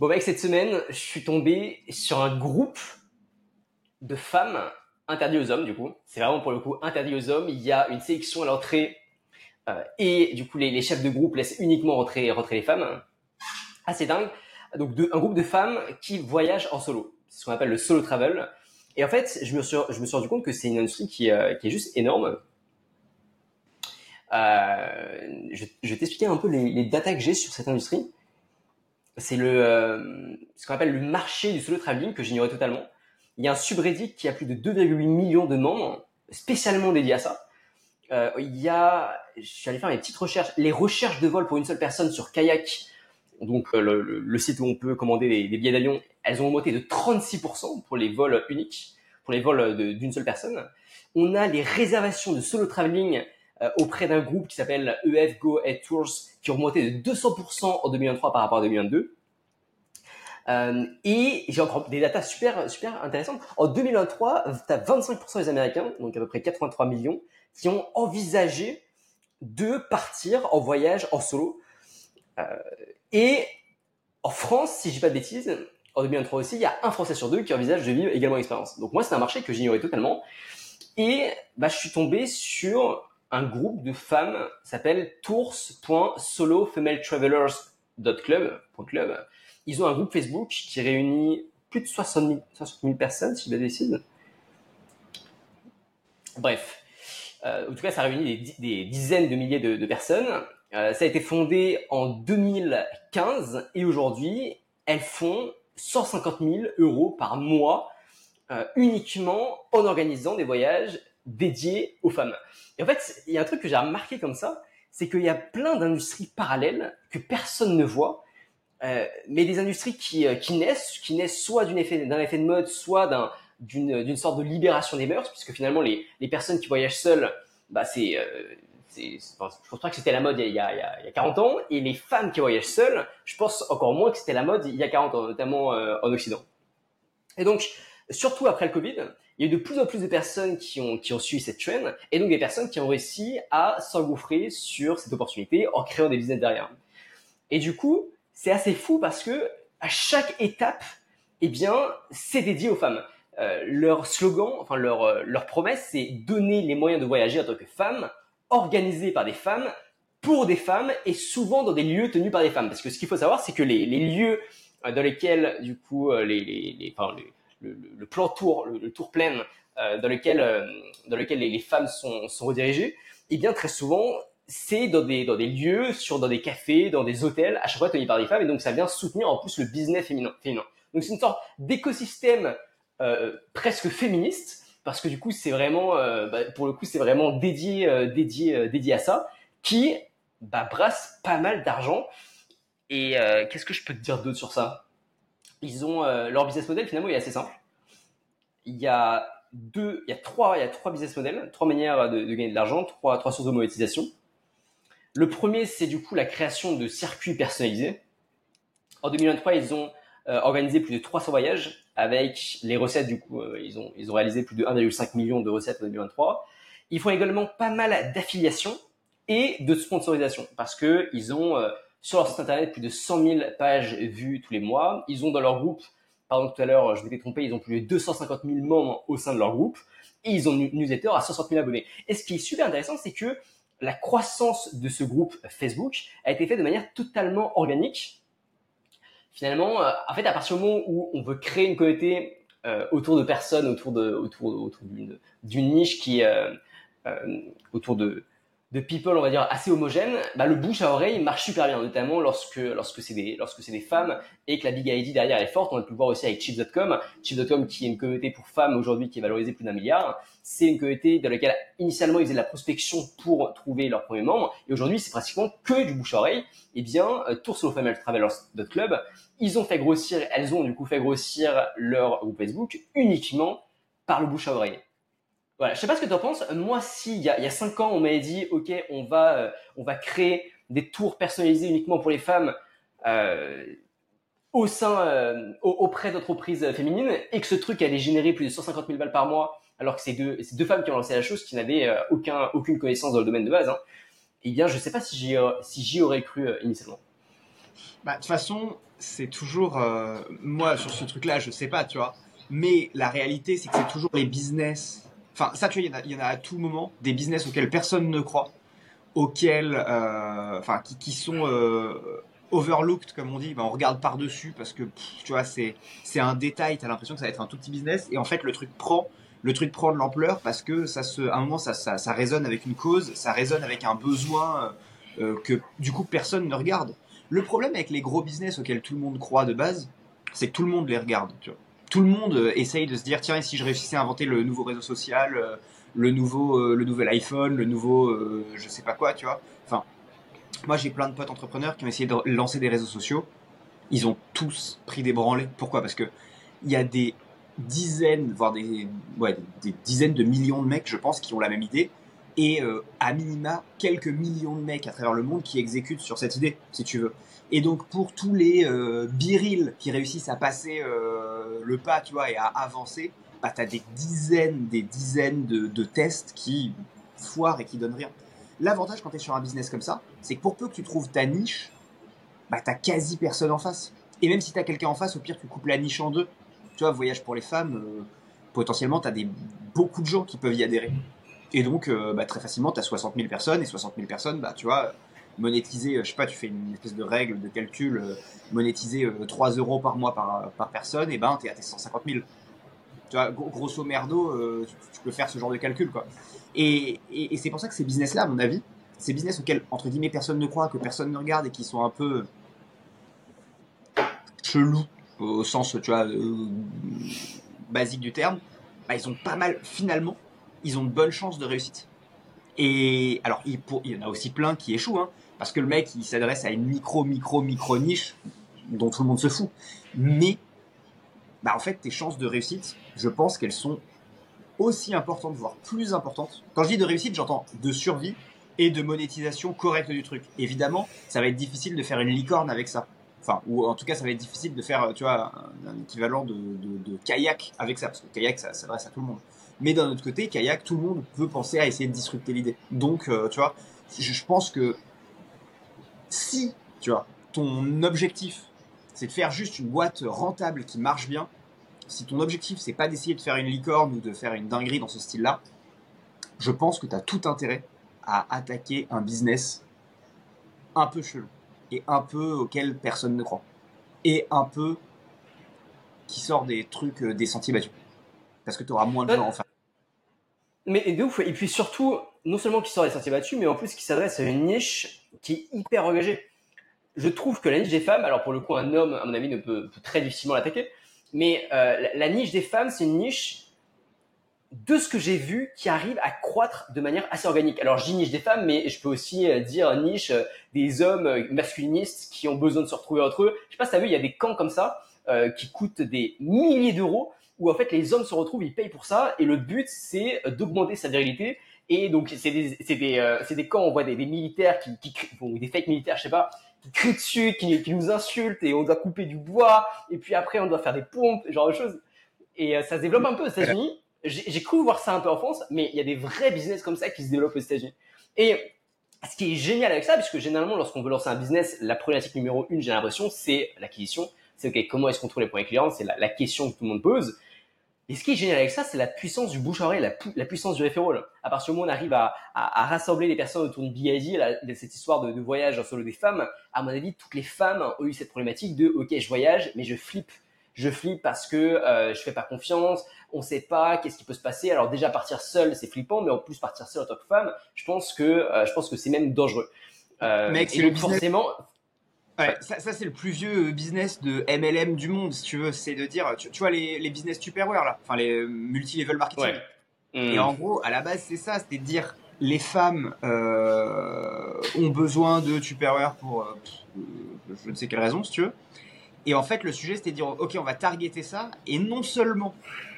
Bon, bah, cette semaine, je suis tombé sur un groupe de femmes interdit aux hommes, du coup. C'est vraiment pour le coup interdit aux hommes. Il y a une sélection à l'entrée euh, et du coup les, chefs de groupe laissent uniquement rentrer, rentrer les femmes. Assez dingue. Donc un groupe de femmes qui voyagent en solo. C'est ce qu'on appelle le solo travel. Et en fait, je me suis, je me suis rendu compte que c'est une industrie qui, euh, qui est juste énorme. Euh, je, je vais t'expliquer un peu les, les datas que j'ai sur cette industrie. C'est le euh, ce qu'on appelle le marché du solo traveling que j'ignorais totalement. Il y a un subreddit qui a plus de 2,8 millions de membres spécialement dédié à ça. Euh, il y a, je suis allé faire mes petites recherches, les recherches de vol pour une seule personne sur Kayak, donc euh, le, site où on peut commander des, des billets d'avion, elles ont augmenté de 36% pour les vols uniques, pour les vols d'une seule personne. On a les réservations de solo traveling auprès d'un groupe qui s'appelle EF Go Head Tours, qui ont augmenté de 200% en 2023 par rapport à 2022. Euh, et j'ai encore des datas super super intéressantes. En 2023, tu as 25% des Américains, donc à peu près 83 millions, qui ont envisagé de partir en voyage en solo. Euh, et en France, si je dis pas de bêtises, en 2023 aussi, il y a un Français sur deux qui envisage de vivre également l'expérience. Donc moi, c'est un marché que j'ignorais totalement. Et bah, je suis tombé sur un groupe de femmes s'appelle tours.solofemaletravelers.club. .club. Ils ont un groupe Facebook qui réunit plus de 60 000, personnes, si je me décide. Bref, euh, en tout cas, ça réunit des, dizaines de milliers de, personnes. Euh, ça a été fondé en 2015 et aujourd'hui, elles font 150 000 euros par mois euh, uniquement en organisant des voyages dédiés aux femmes. Et en fait, il y a un truc que j'ai remarqué comme ça, c'est qu'il y a plein d'industries parallèles que personne ne voit euh, mais des industries qui, euh, qui naissent, qui naissent soit d'un effet, effet de mode, soit d'un, d'une, sorte de libération des mœurs, puisque finalement les, les personnes qui voyagent seules, bah c'est, euh, je pense pas que c'était la mode il y, a, il, y a, il y a 40 ans, et les femmes qui voyagent seules, je pense encore moins que c'était la mode il y a 40 ans, notamment en Occident. Et donc, surtout après le Covid, il y a eu de plus en plus de personnes qui ont, qui ont suivi cette trend, et donc des personnes qui ont réussi à s'engouffrer sur cette opportunité en créant des business derrière. Et du coup, c'est assez fou parce que à chaque étape, eh bien, c'est dédié aux femmes. Euh, leur slogan, enfin leur euh, leur promesse, c'est donner les moyens de voyager en tant que femme, organisé par des femmes, pour des femmes et souvent dans des lieux tenus par des femmes. Parce que ce qu'il faut savoir, c'est que les, les lieux euh, dans lesquels, du coup, les, les, les enfin, le, le, plan tour, le, tour plein, dans lequel dans lequel les, femmes sont, sont redirigées, eh bien très souvent c'est dans des, dans des lieux, sur, dans des cafés, dans des hôtels, à chaque fois tenus par des femmes, et donc ça vient soutenir en plus le business féminin. Donc c'est une sorte d'écosystème euh, presque féministe, parce que du coup c'est vraiment, euh, bah, pour le coup c'est vraiment dédié, euh, dédié, euh, dédié à ça, qui bah, brasse pas mal d'argent. Et euh, qu'est-ce que je peux te dire d'autre sur ça? Ils ont leur business model finalement il est assez simple. Il y a deux, il y a trois, il y a trois business models, trois manières de, gagner de l'argent, trois, sources de monétisation. Le premier, c'est du coup la création de circuits personnalisés. En 2023, ils ont euh, organisé plus de 300 voyages avec les recettes du coup, euh, ils ont ils ont réalisé plus de 1,5 million de recettes en 2023. Ils font également pas mal d'affiliations et de sponsorisation parce que ils ont euh, sur leur site internet plus de 100 000 pages vues tous les mois. Ils ont dans leur groupe, pardon tout à l'heure, je m'étais trompé, ils ont plus de 250 000 membres au sein de leur groupe et ils ont une newsletter à 60 000 abonnés. Et ce qui est super intéressant, c'est que la croissance de ce groupe Facebook a été faite de manière totalement organique. Finalement, euh, en fait, à partir du moment où on veut créer une communauté euh, autour de personnes, autour de autour, autour d'une niche qui euh, euh, autour de de people, on va dire, assez homogène, bah, le bouche à oreille marche super bien, notamment lorsque, lorsque c'est des, lorsque c'est des femmes et que la big ID derrière est forte. On a pu voir aussi avec Chips.com. Chips.com qui est une communauté pour femmes aujourd'hui qui est valorisée plus d'un milliard. C'est une communauté dans laquelle initialement ils faisaient de la prospection pour trouver leurs premiers membres. Et aujourd'hui, c'est pratiquement que du bouche à oreille. Eh bien, euh, Tour Travelers.club, ils ont fait grossir, elles ont du coup fait grossir leur groupe Facebook uniquement par le bouche à oreille. Voilà, je sais pas ce que tu en penses. Moi, si il y a, il y a cinq ans, on m'avait dit, ok, on va, euh, on va créer des tours personnalisés uniquement pour les femmes euh, au sein, euh, auprès d'entreprises féminines, et que ce truc allait générer plus de 150 000 balles par mois, alors que c'est deux, c'est deux femmes qui ont lancé la chose, qui n'avaient aucun, aucune connaissance dans le domaine de base. Hein. Eh bien, je sais pas si j'y, si j'y aurais cru initialement. Bah, de toute façon, c'est toujours. moi, sur ce truc-là, je sais pas, tu vois. Mais la réalité, c'est que c'est toujours les business. Enfin, ça, tu vois, il y en a- à tout moment des business auxquels personne ne croit, auxquels. euh, Enfin, qui, sont. euh, overlooked comme on dit ben, on regarde par dessus parce que tu vois c'est c'est un détail t'as l'impression que ça va être un tout petit business et en fait le truc prend le truc prend de l'ampleur parce que ça se à un moment ça, ça ça résonne avec une cause ça résonne avec un besoin euh, que du coup personne ne regarde le problème avec les gros business auxquels tout le monde croit de base, c'est que tout le monde les regarde. Tu vois. Tout le monde euh, essaye de se dire tiens, si je réussissais à inventer le nouveau réseau social, euh, le nouveau, euh, le nouvel iPhone, le nouveau, je sais pas quoi, tu vois. Enfin, moi j'ai plein de potes entrepreneurs qui ont essayé de lancer des réseaux sociaux. Ils ont tous pris des branlées. Pourquoi? Parce que il y a des dizaines, voire des, ouais, des dizaines de millions de mecs, je pense, qui ont la même idée et euh, à minima quelques millions de mecs à travers le monde qui exécutent sur cette idée, si tu veux. Et donc pour tous les euh, birils qui réussissent à passer euh, le pas, tu vois, et à avancer, bah t'as des dizaines, des dizaines de, de tests qui foirent et qui donnent rien. L'avantage quand t'es sur un business comme ça, c'est que pour peu que tu trouves ta niche, bah t'as quasi personne en face. Et même si t'as quelqu'un en face, au pire tu coupes la niche en deux. Tu vois, voyage pour les femmes, potentiellement t'as des beaucoup de gens qui peuvent y adhérer. Et donc, euh, bah, très facilement, tu as 60 000 personnes, et 60 000 personnes, bah, tu vois, monétiser, euh, je sais pas, tu fais une espèce de règle de calcul, euh, monétiser euh, 3 euros par mois par, par personne, et ben, tu es à tes 150 000. Tu vois, gros- grosso merdo, euh, tu, peux faire ce genre de calcul, quoi. Et, c'est pour ça que ces business-là, à mon avis, ces business auxquels, entre guillemets, personne ne croit, que personne ne regarde, et qui sont un peu chelous, au sens, tu vois, euh, basique du terme, bah, ils ont pas mal, finalement, ils ont de bonnes chances de réussite. Et alors, il, y en a aussi plein qui échouent, hein, parce que le mec, il s'adresse à une micro, micro, micro niche dont tout le monde se fout. Mais, bah, en fait, tes chances de réussite, je pense qu'elles sont aussi importantes, voire plus importantes. Quand je dis de réussite, j'entends de survie et de monétisation correcte du truc. Évidemment, ça va être difficile de faire une licorne avec ça. Enfin, ou en tout cas, ça va être difficile de faire, tu vois, un, équivalent de, de- de kayak avec ça, parce que kayak, ça s'adresse à tout le monde. Mais d'un autre côté, kayak, tout le monde peut penser à essayer de disrupter l'idée. Donc, euh, tu vois, je, je pense que si, tu vois, ton objectif, c'est de faire juste une boîte rentable qui marche bien, si ton objectif, c'est pas d'essayer de faire une licorne ou de faire une dinguerie dans ce style-là, je pense que tu as tout intérêt à attaquer un business un peu chelou et un peu auquel personne ne croit. Et un peu qui sort des trucs, euh, des sentiers battus. Parce que tu auras moins de Ouais. gens en face. Mais de ouf, et puis surtout, non seulement qui sort des sentiers battus, mais en plus qui s'adresse à une niche qui est hyper engagée. Je trouve que la niche des femmes, alors pour le coup, un homme, à mon avis, ne peut, très difficilement l'attaquer, mais euh, la, niche des femmes, c'est une niche de ce que j'ai vu qui arrive à croître de manière assez organique. Alors dis niche des femmes, mais je peux aussi euh, dire niche euh, des hommes masculinistes qui ont besoin de se retrouver entre eux. Je sais pas si t'as vu, il y a des camps comme ça qui coûtent des milliers d'euros où en fait les hommes se retrouvent, ils payent pour ça et le but c'est d'augmenter sa virilité. Et donc c'est des, c'est des, euh, c'est des camps, on voit des, militaires qui, qui ou des fake militaires, je sais pas, qui crient dessus, qui, nous insultent et on doit couper du bois et puis après on doit faire des pompes, genre de choses. Et euh, ça se développe un peu aux États-Unis. J'ai cru voir ça un peu en France, mais il y a des vrais business comme ça qui se développent aux États-Unis. Et ce qui est génial avec ça, puisque généralement, lorsqu'on veut lancer un business, la problématique numéro une, j'ai l'impression, c'est l'acquisition. C'est OK, comment est-ce qu'on trouve les premiers clients? C'est la question que tout le monde pose. Et ce qui est génial avec ça, c'est la puissance du bouche-oreille, la, pu- la puissance du referral. À partir du moment où on arrive à, à- à rassembler les personnes autour de cette histoire de, de voyage en solo des femmes, à mon avis, toutes les femmes ont eu cette problématique de OK, je voyage, mais je flippe. Je flippe parce que euh, je fais pas confiance, on sait pas qu'est-ce qui peut se passer. Alors déjà partir seul, c'est flippant, mais en plus partir seul en tant que femme, je pense que euh, je pense que c'est même dangereux. Euh, Mec, c'est le business- forcément, Ouais, ça, ça, c'est le plus vieux business de MLM du monde, si tu veux. C'est de dire, tu, tu vois, les, les business Tupperware, là, enfin les multi-level marketing. Ouais. Et hum, en gros, à la base, c'est ça, c'était de dire, les femmes euh, ont besoin de Tupperware pour euh, euh, je ne sais quelle raison, si tu veux. Et en fait, le sujet, c'était de dire, ok, on va targeter ça, et non seulement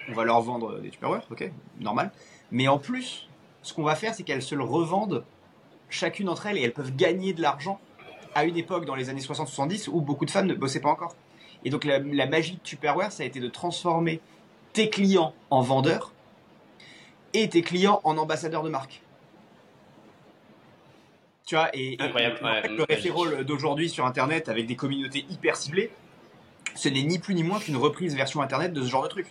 on va leur vendre des Tupperware, ok, normal, mais en plus, ce qu'on va faire, c'est qu'elles se le revendent chacune d'entre elles, et elles peuvent gagner de l'argent à une époque dans les années 60-70 où beaucoup de femmes ne bossaient pas encore. Et donc la, la magie de Tupperware, ça a été de transformer tes clients en vendeurs et tes clients en ambassadeurs de marque. Tu vois, et, et- Incroyable, et en ouais, fait, le referral d'aujourd'hui sur Internet avec des communautés hyper ciblées, ce n'est ni plus ni moins qu'une reprise version internet de ce genre de truc.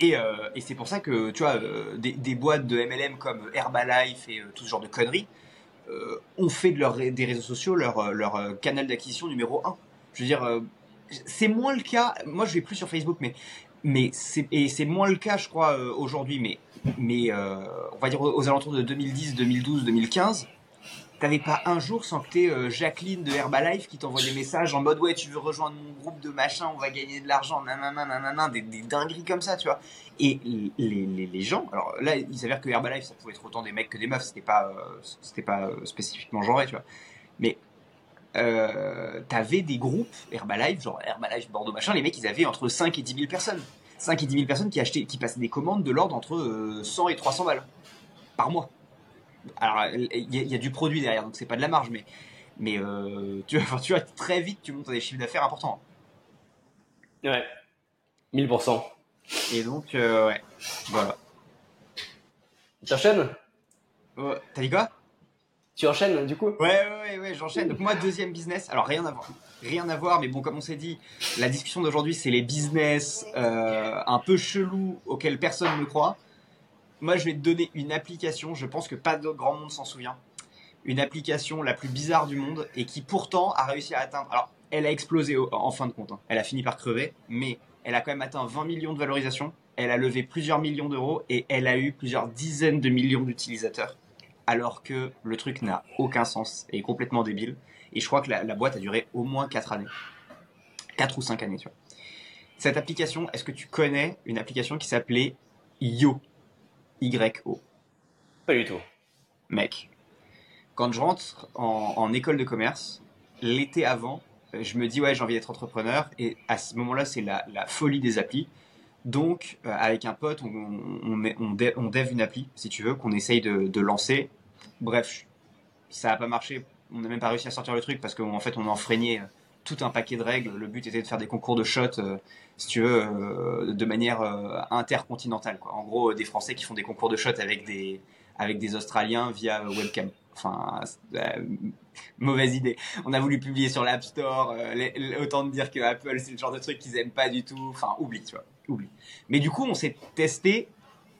Et, euh, et c'est pour ça que, tu vois, euh, des, des boîtes de MLM comme Herbalife et euh, tout ce genre de conneries ont fait de leur, des réseaux sociaux leur, euh, leur euh, canal d'acquisition numéro un. Je veux dire, euh, c'est moins le cas. Moi, je vais plus sur Facebook, mais, mais c'est, et c'est moins le cas, je crois, euh, aujourd'hui. Mais, mais euh, on va dire aux alentours de 2010, 2012, 2015, T'avais pas un jour sans que t'aies euh, Jacqueline de Herbalife qui t'envoie des messages en mode ouais tu veux rejoindre mon groupe de machin on va gagner de l'argent nanana nanana des, des dingueries comme ça tu vois. Et les, les, les gens alors là il s'avère que Herbalife ça pouvait être autant des mecs que des meufs c'était pas euh, c'était pas euh, spécifiquement genré tu vois. Mais t'avais des groupes Herbalife genre Herbalife Bordeaux machin les mecs ils avaient entre 5 et 10 000 personnes. 5 et 10 000 personnes qui achetaient qui passaient des commandes de l'ordre entre euh, 100 et 300 balles par mois alors il y, a- il y a du produit derrière donc c'est pas de la marge mais mais euh, tu, vois, enfin, tu vois très vite tu montes à des chiffres d'affaires importants. Ouais. 1000%. et donc euh, ouais. Voilà. Tu enchaînes? Ouais, t'as dit quoi? Tu enchaînes, du coup? Ouais ouais ouais, ouais j'enchaîne. Donc moi deuxième business. Alors rien à voir. Rien à voir mais bon comme on s'est dit la discussion d'aujourd'hui c'est les business euh, un peu chelous auxquels personne ne croit moi je vais te donner une application je pense que pas de grand monde s'en souvient une application la plus bizarre du monde et qui pourtant a réussi à atteindre. Alors, elle a explosé en fin de compte. hein. Elle a fini par crever, mais elle a quand même atteint 20 millions de valorisation. Elle a levé plusieurs millions d'euros et elle a eu plusieurs dizaines de millions d'utilisateurs. Alors que le truc n'a aucun sens et est complètement débile. Et je crois que la, la boîte a duré au moins 4 années. 4 ou 5 années, tu vois. Cette application, est-ce que tu connais une application qui s'appelait Yo? Y-O Pas du tout. mec, quand je rentre en, en école de commerce, l'été avant, euh, je me dis ouais j'ai envie d'être entrepreneur et à ce moment-là c'est la, la folie des applis. Donc euh, avec un pote on, on, met- on, dev une appli si tu veux qu'on essaye de, de lancer. Bref, ça n'a pas marché. On n'a même pas réussi à sortir le truc parce qu'en fait on a enfreigné euh, tout un paquet de règles. Le but était de faire des concours de shots, euh, si tu veux, euh, de manière euh, intercontinentale. En gros, des Français qui font des concours de shots avec des, avec des Australiens via webcam. Enfin, mauvaise idée. On a voulu publier sur l'App Store. autant dire que Apple, c'est le genre de truc qu'ils aiment pas du tout. Enfin, oublie, tu vois. Oublie. Mais du coup, on s'est testé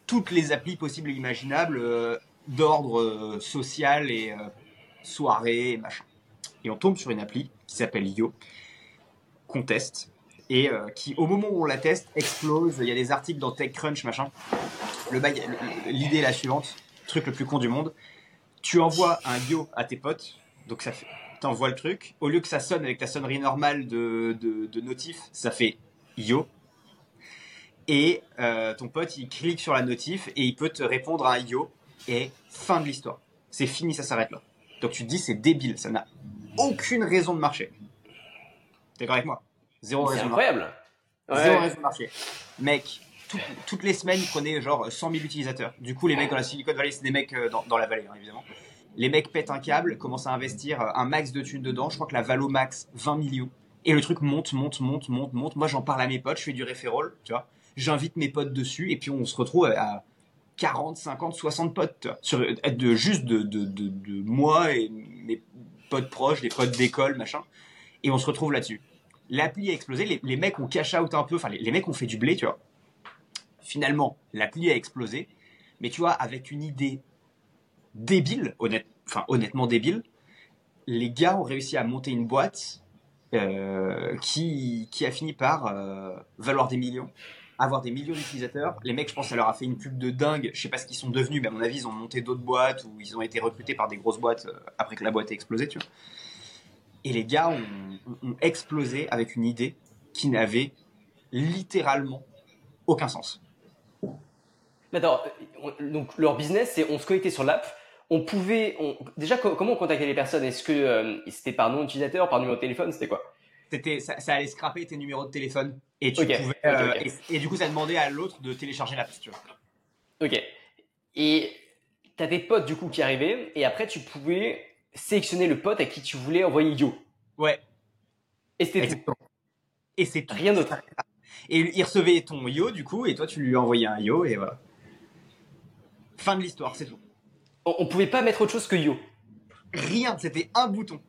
toutes les applis possibles et imaginables d'ordre social et soirée et machin. Et on tombe sur une appli qui s'appelle Yo, qu'on teste, et euh, qui, au moment où on la teste, explose. Il y a des articles dans TechCrunch, machin. L'idée est la suivante, truc le plus con du monde. Tu envoies un Yo à tes potes, donc ça fait, t'envoies le truc. Au lieu que ça sonne avec ta sonnerie normale de, de, notif, ça fait Yo. Et euh, ton pote, il clique sur la notif et il peut te répondre à Yo. Et fin de l'histoire. C'est fini, ça s'arrête là. Donc tu te dis, c'est débile, ça n'a aucune raison de marcher. T'es d'accord avec moi? Zéro C'est raison de marcher. incroyable. Zéro raison de marcher. Mec, tout- toutes les semaines, ils prenaient genre 100 000 utilisateurs. Du coup, les mecs dans la Silicon Valley, c'est des mecs euh, dans, dans la vallée, hein, évidemment. Les mecs pètent un câble, commencent à investir euh, un max de thunes dedans. Je crois que la valo max, 20 millions. Et le truc monte, monte, monte, monte, monte. Moi, j'en parle à mes potes, je fais du referral, tu vois. J'invite mes potes dessus, et puis on se retrouve à 40, 50, 60 potes, tu vois. Sur, de, juste de, de, de, de moi et potes proches, des potes d'école, machin. Et on se retrouve là-dessus. L'appli a explosé, les, mecs ont cash out un peu, enfin, les, les mecs ont fait du blé, tu vois. Finalement, l'appli a explosé, mais tu vois, avec une idée débile, enfin, honnêtement débile, les gars ont réussi à monter une boîte euh, qui, qui a fini par euh, valoir des millions, avoir des millions d'utilisateurs. Les mecs, je pense, ça leur a fait une pub de dingue. Je sais pas ce qu'ils sont devenus, mais à mon avis, ils ont monté d'autres boîtes ou ils ont été recrutés par des grosses boîtes euh, après que la boîte ait explosé, tu vois. Et les gars ont, explosé avec une idée qui n'avait littéralement aucun sens. Mais attends, on- donc leur business, c'est on se connectait sur l'app. On pouvait, déjà co- comment on contactait les personnes? Est-ce que euh, c'était par nom d'utilisateur, par numéro de téléphone, c'était quoi? C'était, ça, ça allait scraper tes numéros de téléphone et tu pouvais, euh. Et, et du coup, ça demandait à l'autre de télécharger l'app, si tu vois. Ok. Et t'as tes potes du coup qui arrivaient, et après tu pouvais sélectionner le pote à qui tu voulais envoyer Yo. Ouais, Et c'était tout. Et c'est. Rien d'autre. Et il recevait ton yo du coup, et toi tu lui envoyais un yo, et voilà. Fin de l'histoire, c'est tout. On, on pouvait pas mettre autre chose que Yo. Rien, c'était un bouton.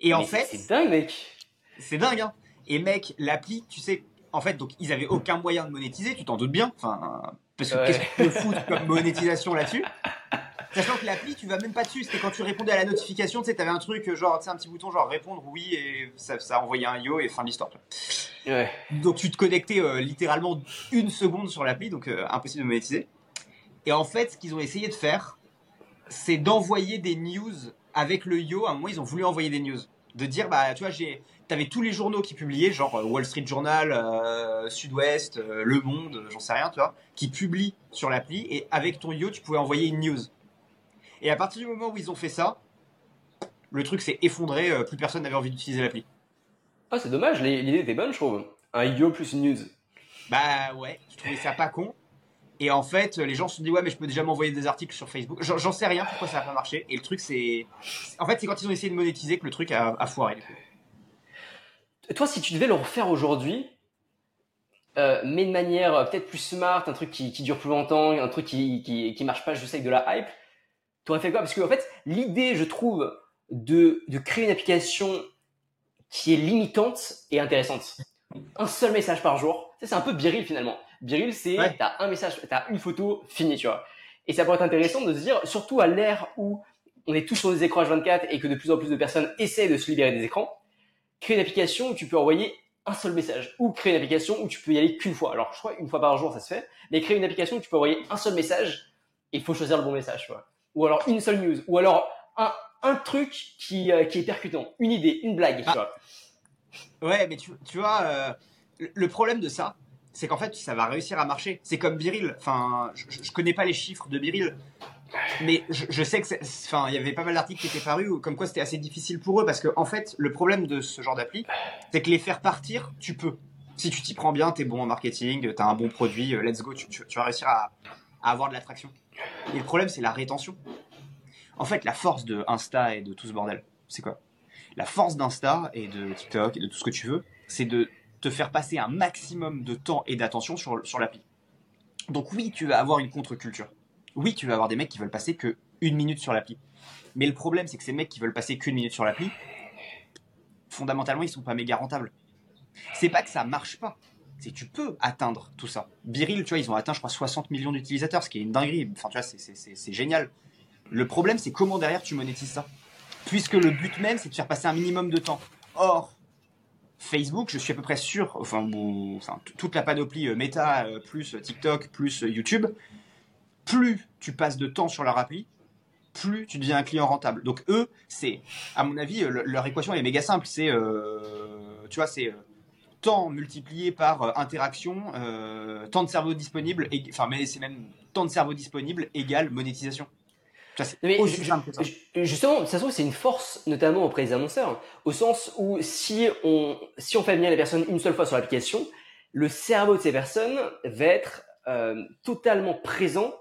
Et en Mais fait, c'est dingue, mec. c'est dingue, hein. Et mec, l'appli, tu sais, en fait, donc ils avaient aucun moyen de monétiser, tu t'en doutes bien. Enfin, parce que qu'est-ce que tu foutre comme monétisation là-dessus? Sachant que l'appli, tu vas même pas dessus. C'était quand tu répondais à la notification, tu sais, t'avais un truc, genre, tu sais, un petit bouton, genre répondre oui, et ça, ça envoyait un yo et fin de l'histoire. Ouais. Donc tu te connectais euh, littéralement une seconde sur l'appli, donc euh, impossible de monétiser. Et en fait, ce qu'ils ont essayé de faire, c'est d'envoyer des news avec le yo. À un moment, ils ont voulu envoyer des news. De dire, bah, tu vois, j'ai, t'avais tous les journaux qui publiaient, genre euh, Wall Street Journal, euh, Sud-Ouest, euh, Le Monde, j'en sais rien, tu vois, qui publient sur l'appli. Et avec ton yo, tu pouvais envoyer une news. Et à partir du moment où ils ont fait ça, le truc s'est effondré. plus personne n'avait envie d'utiliser l'appli. Ah, c'est dommage. L'idée était bonne, je trouve. Un yo plus une news. Bah ouais, je trouvais ça pas con. Et en fait, les gens se sont dit ouais, mais je peux déjà m'envoyer des articles sur Facebook. J'en sais rien pourquoi ça n'a pas marché. Et le truc, c'est, en fait, c'est quand ils ont essayé de monétiser que le truc a, foiré. Toi, si tu devais le refaire aujourd'hui, euh, mais de manière euh, peut-être plus smart, un truc qui, dure plus longtemps, un truc qui, qui, marche pas juste avec de la hype, tu aurais fait quoi? Parce que en fait, l'idée, je trouve, de, de créer une application qui est limitante et intéressante. Un seul message par jour, c'est un peu biril finalement. Biril, c'est Ouais. t'as un message, t'as une photo, fini, tu vois. Et ça pourrait être intéressant de se dire, surtout à l'ère où on est tous sur des écrans H24 et que de plus en plus de personnes essaient de se libérer des écrans, créer une application où tu peux envoyer un seul message ou créer une application où tu peux y aller qu'une fois. Alors, je crois une fois par jour, ça se fait, mais créer une application où tu peux envoyer un seul message et il faut choisir le bon message, tu vois. Ou alors une seule news, ou alors un, un truc qui, euh, qui est percutant, une idée, une blague, tu Ah. vois. Ouais, mais tu, tu vois, euh, le- le problème de ça, c'est qu'en fait, ça va réussir à marcher. C'est comme Biril. Enfin, je, je- connais pas les chiffres de Biril, mais je, sais que, enfin, il y avait pas mal d'articles qui étaient parus comme quoi c'était assez difficile pour eux parce que, en fait, le problème de ce genre d'appli, c'est que les faire partir, tu peux. Si tu t'y prends bien, t'es bon en marketing, t'as un bon produit, euh, let's go, tu, vas réussir à, à avoir de l'attraction. Et le problème, c'est la rétention. En fait, la force de Insta et de tout ce bordel, c'est quoi? La force d'Insta et de TikTok et de tout ce que tu veux, c'est de te faire passer un maximum de temps et d'attention sur, sur l'appli. Donc oui, tu vas avoir une contre-culture. Oui, tu vas avoir des mecs qui veulent passer que une minute sur l'appli. Mais le problème, c'est que ces mecs qui veulent passer qu'une minute sur l'appli, fondamentalement, ils sont pas méga rentables. C'est pas que ça marche pas. C'est tu peux atteindre tout ça. Biril, tu vois, ils ont atteint, je crois, 60 millions d'utilisateurs, ce qui est une dinguerie. Enfin, tu vois, c'est génial. Le problème, c'est comment derrière tu monétises ça. Puisque le but même, c'est de faire passer un minimum de temps. Or, Facebook, je suis à peu près sûr, enfin, toute la panoplie euh, Meta, euh, plus euh, TikTok, plus euh, YouTube, plus tu passes de temps sur leur appli, plus tu deviens un client rentable. Donc eux, c'est, à mon avis, le- leur équation est méga simple. C'est, tu vois, c'est temps multiplié par interaction, temps de cerveau disponible, enfin, mais c'est même temps de cerveau disponible égale monétisation. Mais aussi simple que ça. Justement, ça se trouve, c'est une force, notamment auprès des annonceurs, au sens où si on, si on fait venir les personnes une seule fois sur l'application, le cerveau de ces personnes va être euh, totalement présent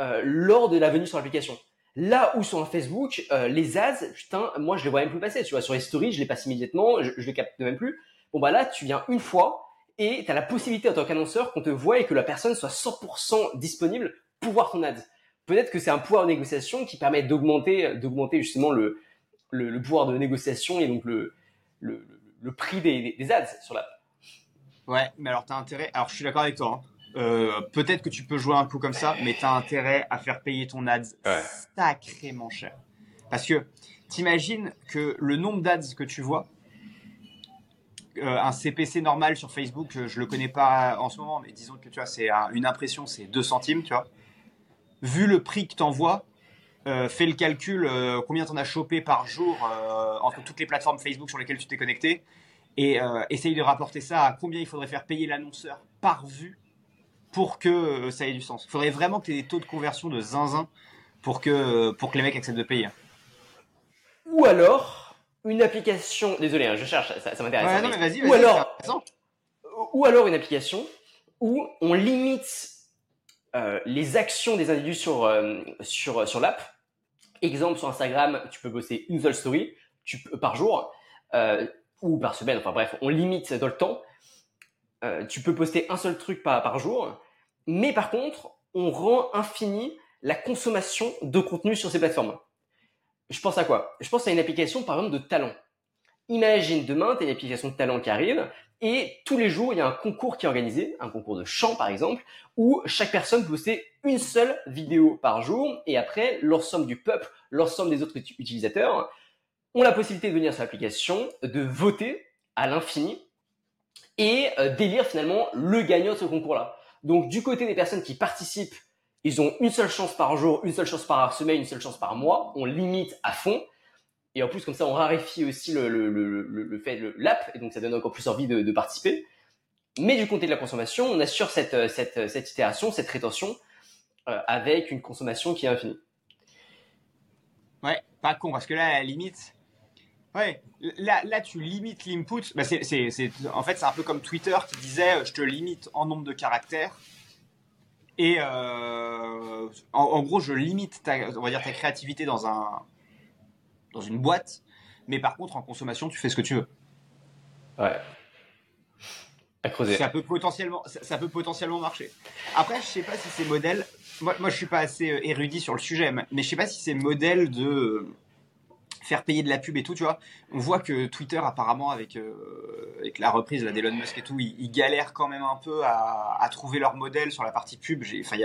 euh, lors de la venue sur l'application. Là où sur Facebook, euh, les ads, putain, moi je les vois même plus passer. Tu vois, sur les stories, je les passe immédiatement, je, je les capte même plus. Bon bah là, tu viens une fois et tu as la possibilité en tant qu'annonceur qu'on te voit et que la personne soit 100% disponible pour voir ton ad. Peut-être que c'est un pouvoir de négociation qui permet d'augmenter, d'augmenter justement le, le, le pouvoir de négociation et donc le, le, le prix des, des, ads sur l'app. Ouais, mais alors t'as intérêt. Alors je suis d'accord avec toi. hein. Euh, Peut-être que tu peux jouer un coup comme ça, mais t'as intérêt à faire payer ton ads Ouais. sacrément cher. Parce que t'imagines que le nombre d'ads que tu vois, euh, un CPC normal sur Facebook, euh, je le connais pas en ce moment, mais disons que tu vois, c'est un- une impression, c'est 2 centimes, tu vois. Vu le prix que t'envoies, euh, fais le calcul, euh, combien t'en as chopé par jour euh, entre toutes les plateformes Facebook sur lesquelles tu t'es connecté, et euh, essaye de rapporter ça à combien il faudrait faire payer l'annonceur par vue pour que euh, ça ait du sens. Il faudrait vraiment que tu aies des taux de conversion de zinzin pour que, pour que les mecs acceptent de payer. Ou alors, une application, désolé, hein, je cherche, ça, ça m'intéresse. Ouais, hein, mais- alors, ou alors une application où on limite euh, les actions des individus sur, euh, sur, sur l'app. Exemple, sur Instagram, tu peux poster une seule story par jour euh, ou par semaine. Enfin bref, on limite dans le temps. Euh, tu peux poster un seul truc par, par jour. Mais par contre, on rend infini la consommation de contenu sur ces plateformes. Je pense à quoi? Je pense à une application, par exemple, de talent. Imagine demain, tu as une application de talent qui arrive et tous les jours, il y a un concours qui est organisé, un concours de chant par exemple, où chaque personne peut poster une seule vidéo par jour et après, l'ensemble du peuple, l'ensemble des autres utilisateurs ont la possibilité de venir sur l'application, de voter à l'infini et euh, d'élire finalement le gagnant de ce concours-là. Donc du côté des personnes qui participent, ils ont une seule chance par jour, une seule chance par semaine, une seule chance par mois. On limite à fond. Et en plus, comme ça, on raréfie aussi le, le, le, le fait, l'app, et donc ça donne encore plus envie de, participer. Mais du côté de la consommation, on assure cette, cette, cette itération, cette rétention, euh, avec une consommation qui est infinie. Ouais, pas con, parce que là, à la limite, ouais, là, là tu limites l'input. Bah en fait, c'est un peu comme Twitter qui disait, je te limite en nombre de caractères. Et euh, en, en, gros, je limite ta, on va dire, ta créativité dans un, dans une boîte, mais par contre en consommation tu fais ce que tu veux. Ouais. À creuser. Ça peut potentiellement, ça, peut potentiellement marcher. Après, je sais pas si ces modèles, moi, moi je suis pas assez euh, érudit sur le sujet, mais je sais pas si ces modèles de euh, faire payer de la pub et tout, tu vois. On voit que Twitter, apparemment, avec, euh, avec la reprise d'Elon Musk et tout, ils, galèrent quand même un peu à, à, trouver leur modèle sur la partie pub. J'ai, enfin,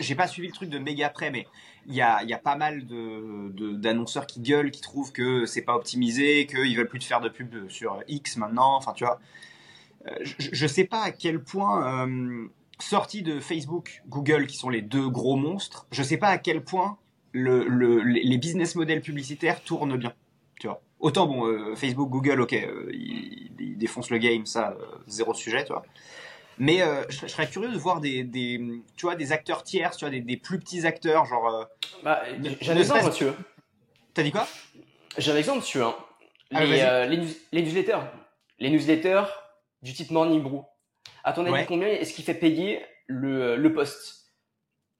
j'ai pas suivi le truc de méga près, mais il y a, pas mal d'annonceurs qui gueulent, qui trouvent que c'est pas optimisé, qu'ils veulent plus te faire de pub sur X maintenant. Enfin, tu vois. Euh, je, je sais pas à quel point, euh, sorti de Facebook, Google, qui sont les deux gros monstres, je sais pas à quel point le, le, les business models publicitaires tournent bien. Tu vois. Autant, bon, euh, Facebook, Google, ok, euh, ils, ils, défoncent le game, ça, zéro sujet, tu vois. Mais euh, je, serais curieux de voir des, des, tu vois, des acteurs tiers, tu vois, des, des plus petits acteurs, genre. Euh, bah, j'ai un exemple, monsieur. T'as dit quoi? J'ai un exemple, monsieur. Hein. Ah, les, euh, les, les, newsletters. Les newsletters du type Morning Brew. À ton avis, combien est-ce qu'il fait payer le, le post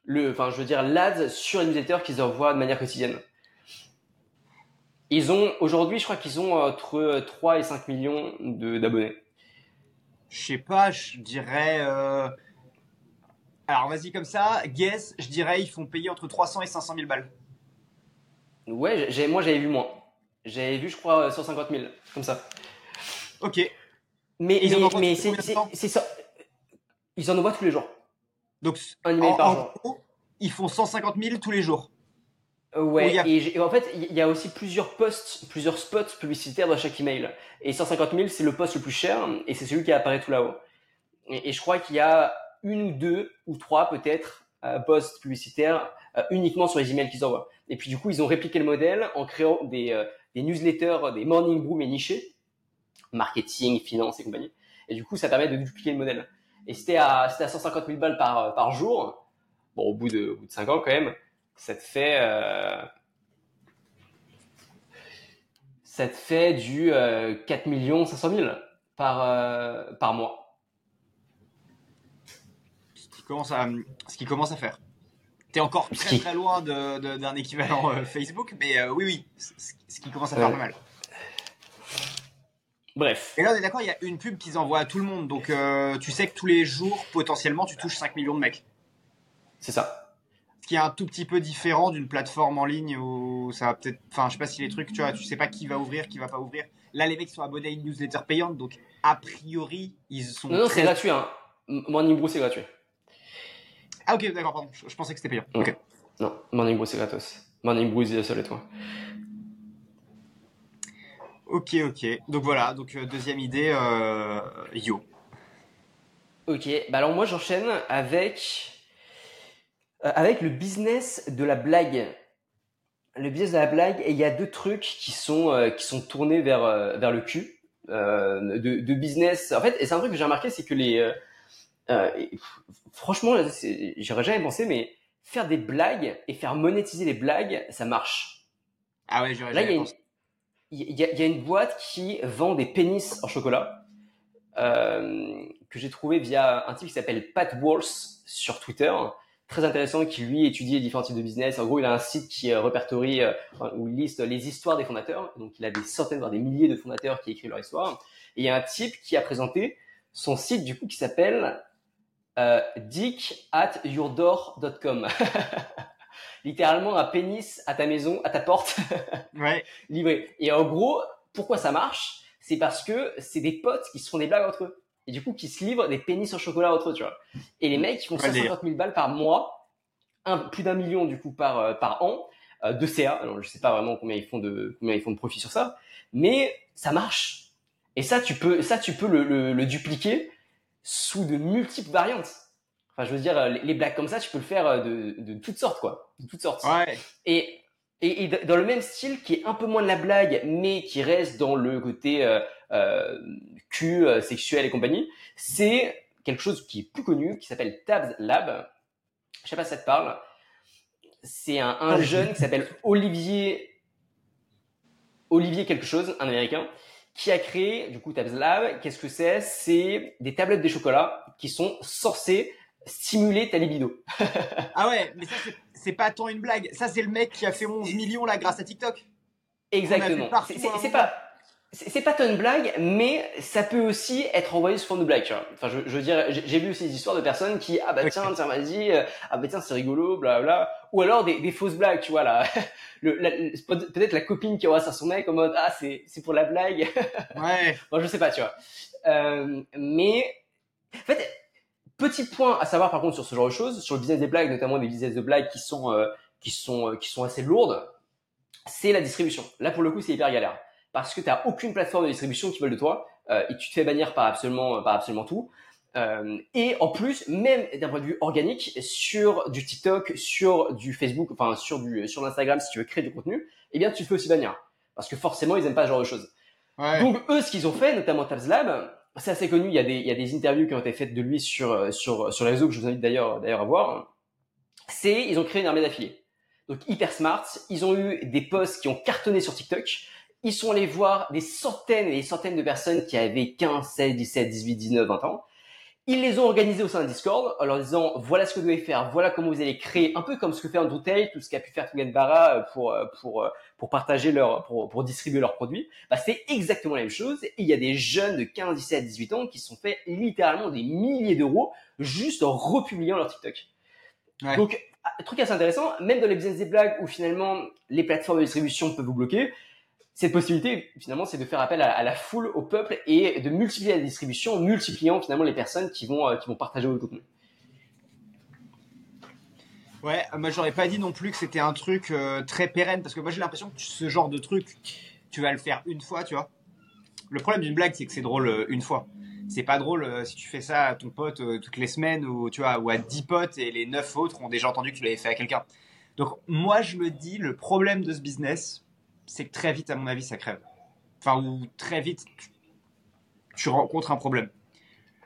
le, Enfin, je veux dire, l'ad sur les newsletters qu'ils envoient de manière quotidienne. Ils ont, aujourd'hui, je crois qu'ils ont entre 3 et 5 millions d'abonnés je sais pas, je dirais. Euh... Alors vas-y comme ça, guess, je dirais ils font payer entre 300 et 500 000 balles. Ouais, j'ai, moi j'avais vu moins. J'avais vu, je crois, 150 000, comme ça. Ok. Mais, ils mais, mais c'est, c'est, ça. Ils en envoient tous les jours. Donc, un email par jour. ils font 150 000 tous les jours. Euh, ouais, et, en fait, il y a aussi plusieurs posts, plusieurs spots publicitaires dans chaque email. Et 150 000, c'est le post le plus cher, et c'est celui qui apparaît tout là-haut. Et, je crois qu'il y a une ou deux ou trois peut-être euh, posts publicitaires euh, uniquement sur les emails qu'ils envoient. Et puis du coup, ils ont répliqué le modèle en créant des, des newsletters, des morning brew mais nichés, marketing, finance et compagnie. Et du coup, ça permet de dupliquer le modèle. Et c'était à, à 150 000 balles par, par jour. Bon, au bout de, au bout de 5 ans quand même ça te fait euh, ça te fait du euh, 4 millions 500 000 par euh, par mois. Ce qui commence à ce qui commence à faire. T'es encore très très loin d'un de, équivalent euh, Facebook, mais oui oui, ce qui commence à faire pas mal. Bref. Et là, on est d'accord, il y a une pub qu'ils envoient à tout le monde. Donc, tu sais que tous les jours, potentiellement, tu touches 5 millions de mecs. C'est ça qui est un tout petit peu différent d'une plateforme en ligne où ça va peut-être, enfin, je sais pas si les trucs, tu vois, tu sais pas qui va ouvrir, qui va pas ouvrir. Là, les mecs sont abonnés à une newsletter payante, donc a priori, ils sont. Non, non, c'est gratuit. Hein. Morning Brew, c'est gratuit. Ah ok, d'accord, pardon. Je, pensais que c'était payant. Non. Ok. Non, Morning Brew, c'est gratos. Morning Brew, c'est seul et toi. Ok, ok. Donc voilà, donc euh, deuxième idée, euh, Yo. Ok, bah alors moi j'enchaîne avec avec le business de la blague. Le business de la blague, et il y a deux trucs qui sont euh, qui sont tournés vers euh, vers le cul de, de, business. En fait, et c'est un truc que j'ai remarqué, c'est que les franchement, j'aurais jamais pensé, mais faire des blagues et faire monétiser les blagues, ça marche. Ah ouais, j'aurais jamais pensé. Il y, a, y a une boîte qui vend des pénis en chocolat euh, que j'ai trouvé via un type qui s'appelle Pat Walsh sur Twitter très intéressant qui lui étudie différents types de business. En gros, il a un site qui euh, répertorie euh, où il liste les histoires des fondateurs. Donc, il a des centaines, voire des milliers de fondateurs qui écrivent leur histoire. Et il y a un type qui a présenté son site du coup qui s'appelle euh, dick at. Littéralement un pénis à ta maison, à ta porte, ouais. livré. Et en gros, pourquoi ça marche? C'est parce que c'est des potes qui se font des blagues entre eux. Et du coup, qui se livrent des pénis au chocolat eux, tu vois. Et les mecs, qui font 150 000 balles par mois, un, plus d'un million du coup par, euh, par an, euh, de CA. Alors, je sais pas vraiment combien ils font de, combien ils font de profit sur ça. Mais ça marche. Et ça, tu peux, ça, tu peux le, le, le dupliquer sous de multiples variantes. Enfin, je veux dire, les, les blagues comme ça, tu peux le faire de, de toutes sortes, quoi. De toutes sortes. Ouais. Et et, et, dans le même style, qui est un peu moins de la blague, mais qui reste dans le côté euh, euh, cul, euh, sexuel et compagnie, c'est quelque chose qui est plus connu, qui s'appelle Tabs Lab. Je sais pas si ça te parle. C'est un, un jeune qui s'appelle Olivier Olivier quelque chose, un américain, qui a créé du coup Tabs Lab. Qu'est-ce que c'est? C'est des tablettes de chocolat qui sont censées stimuler ta libido. ah ouais, mais ça c'est pas tant une blague. Ça c'est le mec qui a fait 11 millions là grâce à TikTok. Exactement. C'est pas c'est pas une blague, mais ça peut aussi être envoyé sous forme de blague. Tu vois. Enfin, je, je veux dire, j'ai vu aussi des histoires de personnes qui ah bah tiens tiens vas-y euh, ah bah tiens c'est rigolo bla bla ou alors des, des fausses blagues tu vois là peut-être la copine qui aura ça son mec en mode ah c'est c'est pour la blague ouais bon je sais pas tu vois euh, mais en fait Petit point à savoir par contre sur ce genre de choses, sur le business des blagues, notamment des business de blagues qui sont euh, qui sont euh, qui sont assez lourdes, c'est la distribution. Là pour le coup c'est hyper galère parce que tu n'as aucune plateforme de distribution qui veut de toi euh, et tu te fais bannir par absolument par absolument tout. Euh, et en plus, même d'un point de vue organique, sur du TikTok, sur du Facebook, enfin sur du sur l'Instagram, si tu veux créer du contenu, eh bien tu te fais aussi bannir parce que forcément ils aiment pas ce genre de choses. Ouais. Donc eux, ce qu'ils ont fait, notamment Tabslab, c'est assez connu. Il y a des, il y a des interviews qui ont été faites de lui sur, sur, sur les réseaux que je vous invite d'ailleurs, d'ailleurs à voir. C'est, ils ont créé une armée d'affiliés. Donc, hyper smart. Ils ont eu des posts qui ont cartonné sur TikTok. Ils sont allés voir des centaines et des centaines de personnes qui avaient 15, 16, 17, 18, 19, 20 ans. Ils les ont organisés au sein d'un Discord en leur disant voilà ce que vous devez faire, voilà comment vous allez créer, un peu comme ce que fait Andrew Tate, tout ce qu'a pu faire Tugan Barra euh, pour euh, pour euh, pour partager leur pour, pour distribuer leurs produits. Bah, c'est exactement la même chose. Et il y a des jeunes de 15, 17, 18 ans qui se sont fait littéralement des milliers d'euros juste en republiant leur TikTok. Ouais. Donc ah, truc assez intéressant, même dans les business des blagues où finalement les plateformes de distribution peuvent vous bloquer, cette possibilité, finalement, c'est de faire appel à, la foule, au peuple et de multiplier la distribution, en multipliant finalement les personnes qui vont, euh, qui vont partager votre contenu. Ouais, moi j'aurais pas dit non plus que c'était un truc euh, très pérenne parce que moi j'ai l'impression que ce genre de truc, tu vas le faire une fois, tu vois. Le problème d'une blague, c'est que c'est drôle euh, une fois. C'est pas drôle si tu fais ça à ton pote toutes les semaines ou tu vois ou à 10 potes et les 9 autres ont déjà entendu que tu l'avais fait à quelqu'un. Donc moi je me dis le problème de ce business, c'est que très vite, à mon avis, ça crève. Enfin, ou très vite, tu, rencontres un problème.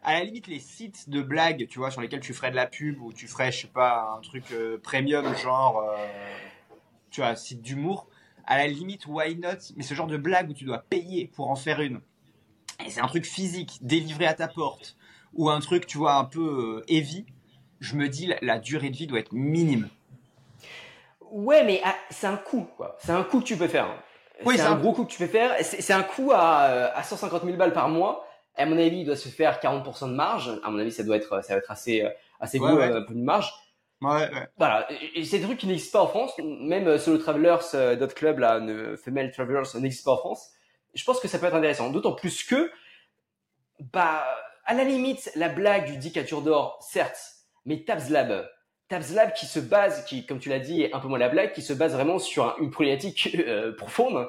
À la limite, les sites de blagues, tu vois, sur lesquels tu ferais de la pub ou tu ferais, je sais pas, un truc euh, premium, genre, euh, tu vois, site d'humour, à la limite, why not? Mais ce genre de blague où tu dois payer pour en faire une, et c'est un truc physique, délivré à ta porte, ou un truc, tu vois, un peu euh, heavy, je me dis, la, la durée de vie doit être minime. Ouais, mais ah, c'est un coût, quoi. C'est un coût que tu peux faire. Oui, c'est un, un gros coût que tu peux faire. C'est un coût à, à 150 000 balles par mois. À mon avis, il doit se faire 40% de marge. À mon avis, ça doit être, ça va être assez, assez Ouais, gros, ouais. un peu de marge. Ouais, ouais. Voilà. Et c'est des trucs qui n'existent pas en France. Même euh, Solo Travelers, euh, d'autres clubs, là, ne, Female Travelers, n'existe pas en France. Je pense que ça peut être intéressant. D'autant plus que, bah, à la limite, la blague du dicature d'or, certes, mais Tabs Lab, Qui se base, qui, comme tu l'as dit, est un peu moins la blague, qui se base vraiment sur un- une problématique euh, profonde.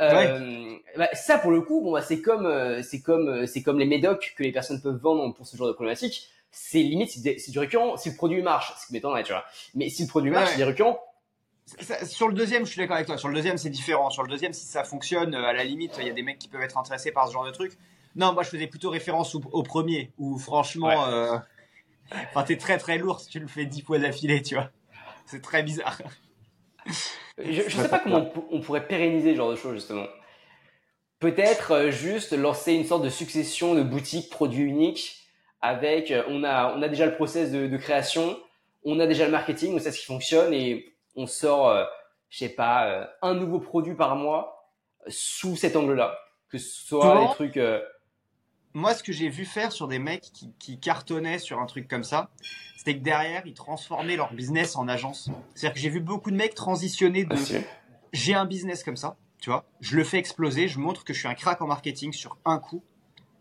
Euh, bah, ça pour le coup, bon, bah, c'est comme, euh, c'est comme, c'est comme les médocs que les personnes peuvent vendre pour ce genre de problématique. C'est limite, c'est c'est du récurrent. Si le produit marche, ce qui m'étonnerait, tu vois. Mais si le produit marche, ouais. c'est des récurrents. Ça- sur le deuxième, je suis d'accord avec toi. Sur le deuxième, c'est différent. Sur le deuxième, si ça fonctionne, à la limite, il y a des mecs qui peuvent être intéressés par ce genre de truc. Non, moi, je faisais plutôt référence au, au premier, où franchement, Ouais. Enfin, t'es très très lourd si tu le fais dix fois d'affilée, tu vois. C'est très bizarre. Je, je sais pas comment on, pou- on pourrait pérenniser ce genre de choses justement. Peut-être euh, juste lancer une sorte de succession de boutiques produits uniques avec euh, on a on a déjà le process de, de création, on a déjà le marketing, on sait ce qui fonctionne et on sort euh, je sais pas euh, un nouveau produit par mois sous cet angle-là, que ce soit des trucs euh, Moi, ce que j'ai vu faire sur des mecs qui, qui cartonnaient sur un truc comme ça, c'était que derrière, ils transformaient leur business en agence. C'est-à-dire que j'ai vu beaucoup de mecs transitionner de aussi. j'ai un business comme ça, tu vois. Je le fais exploser, je montre que je suis un crack en marketing sur un coup.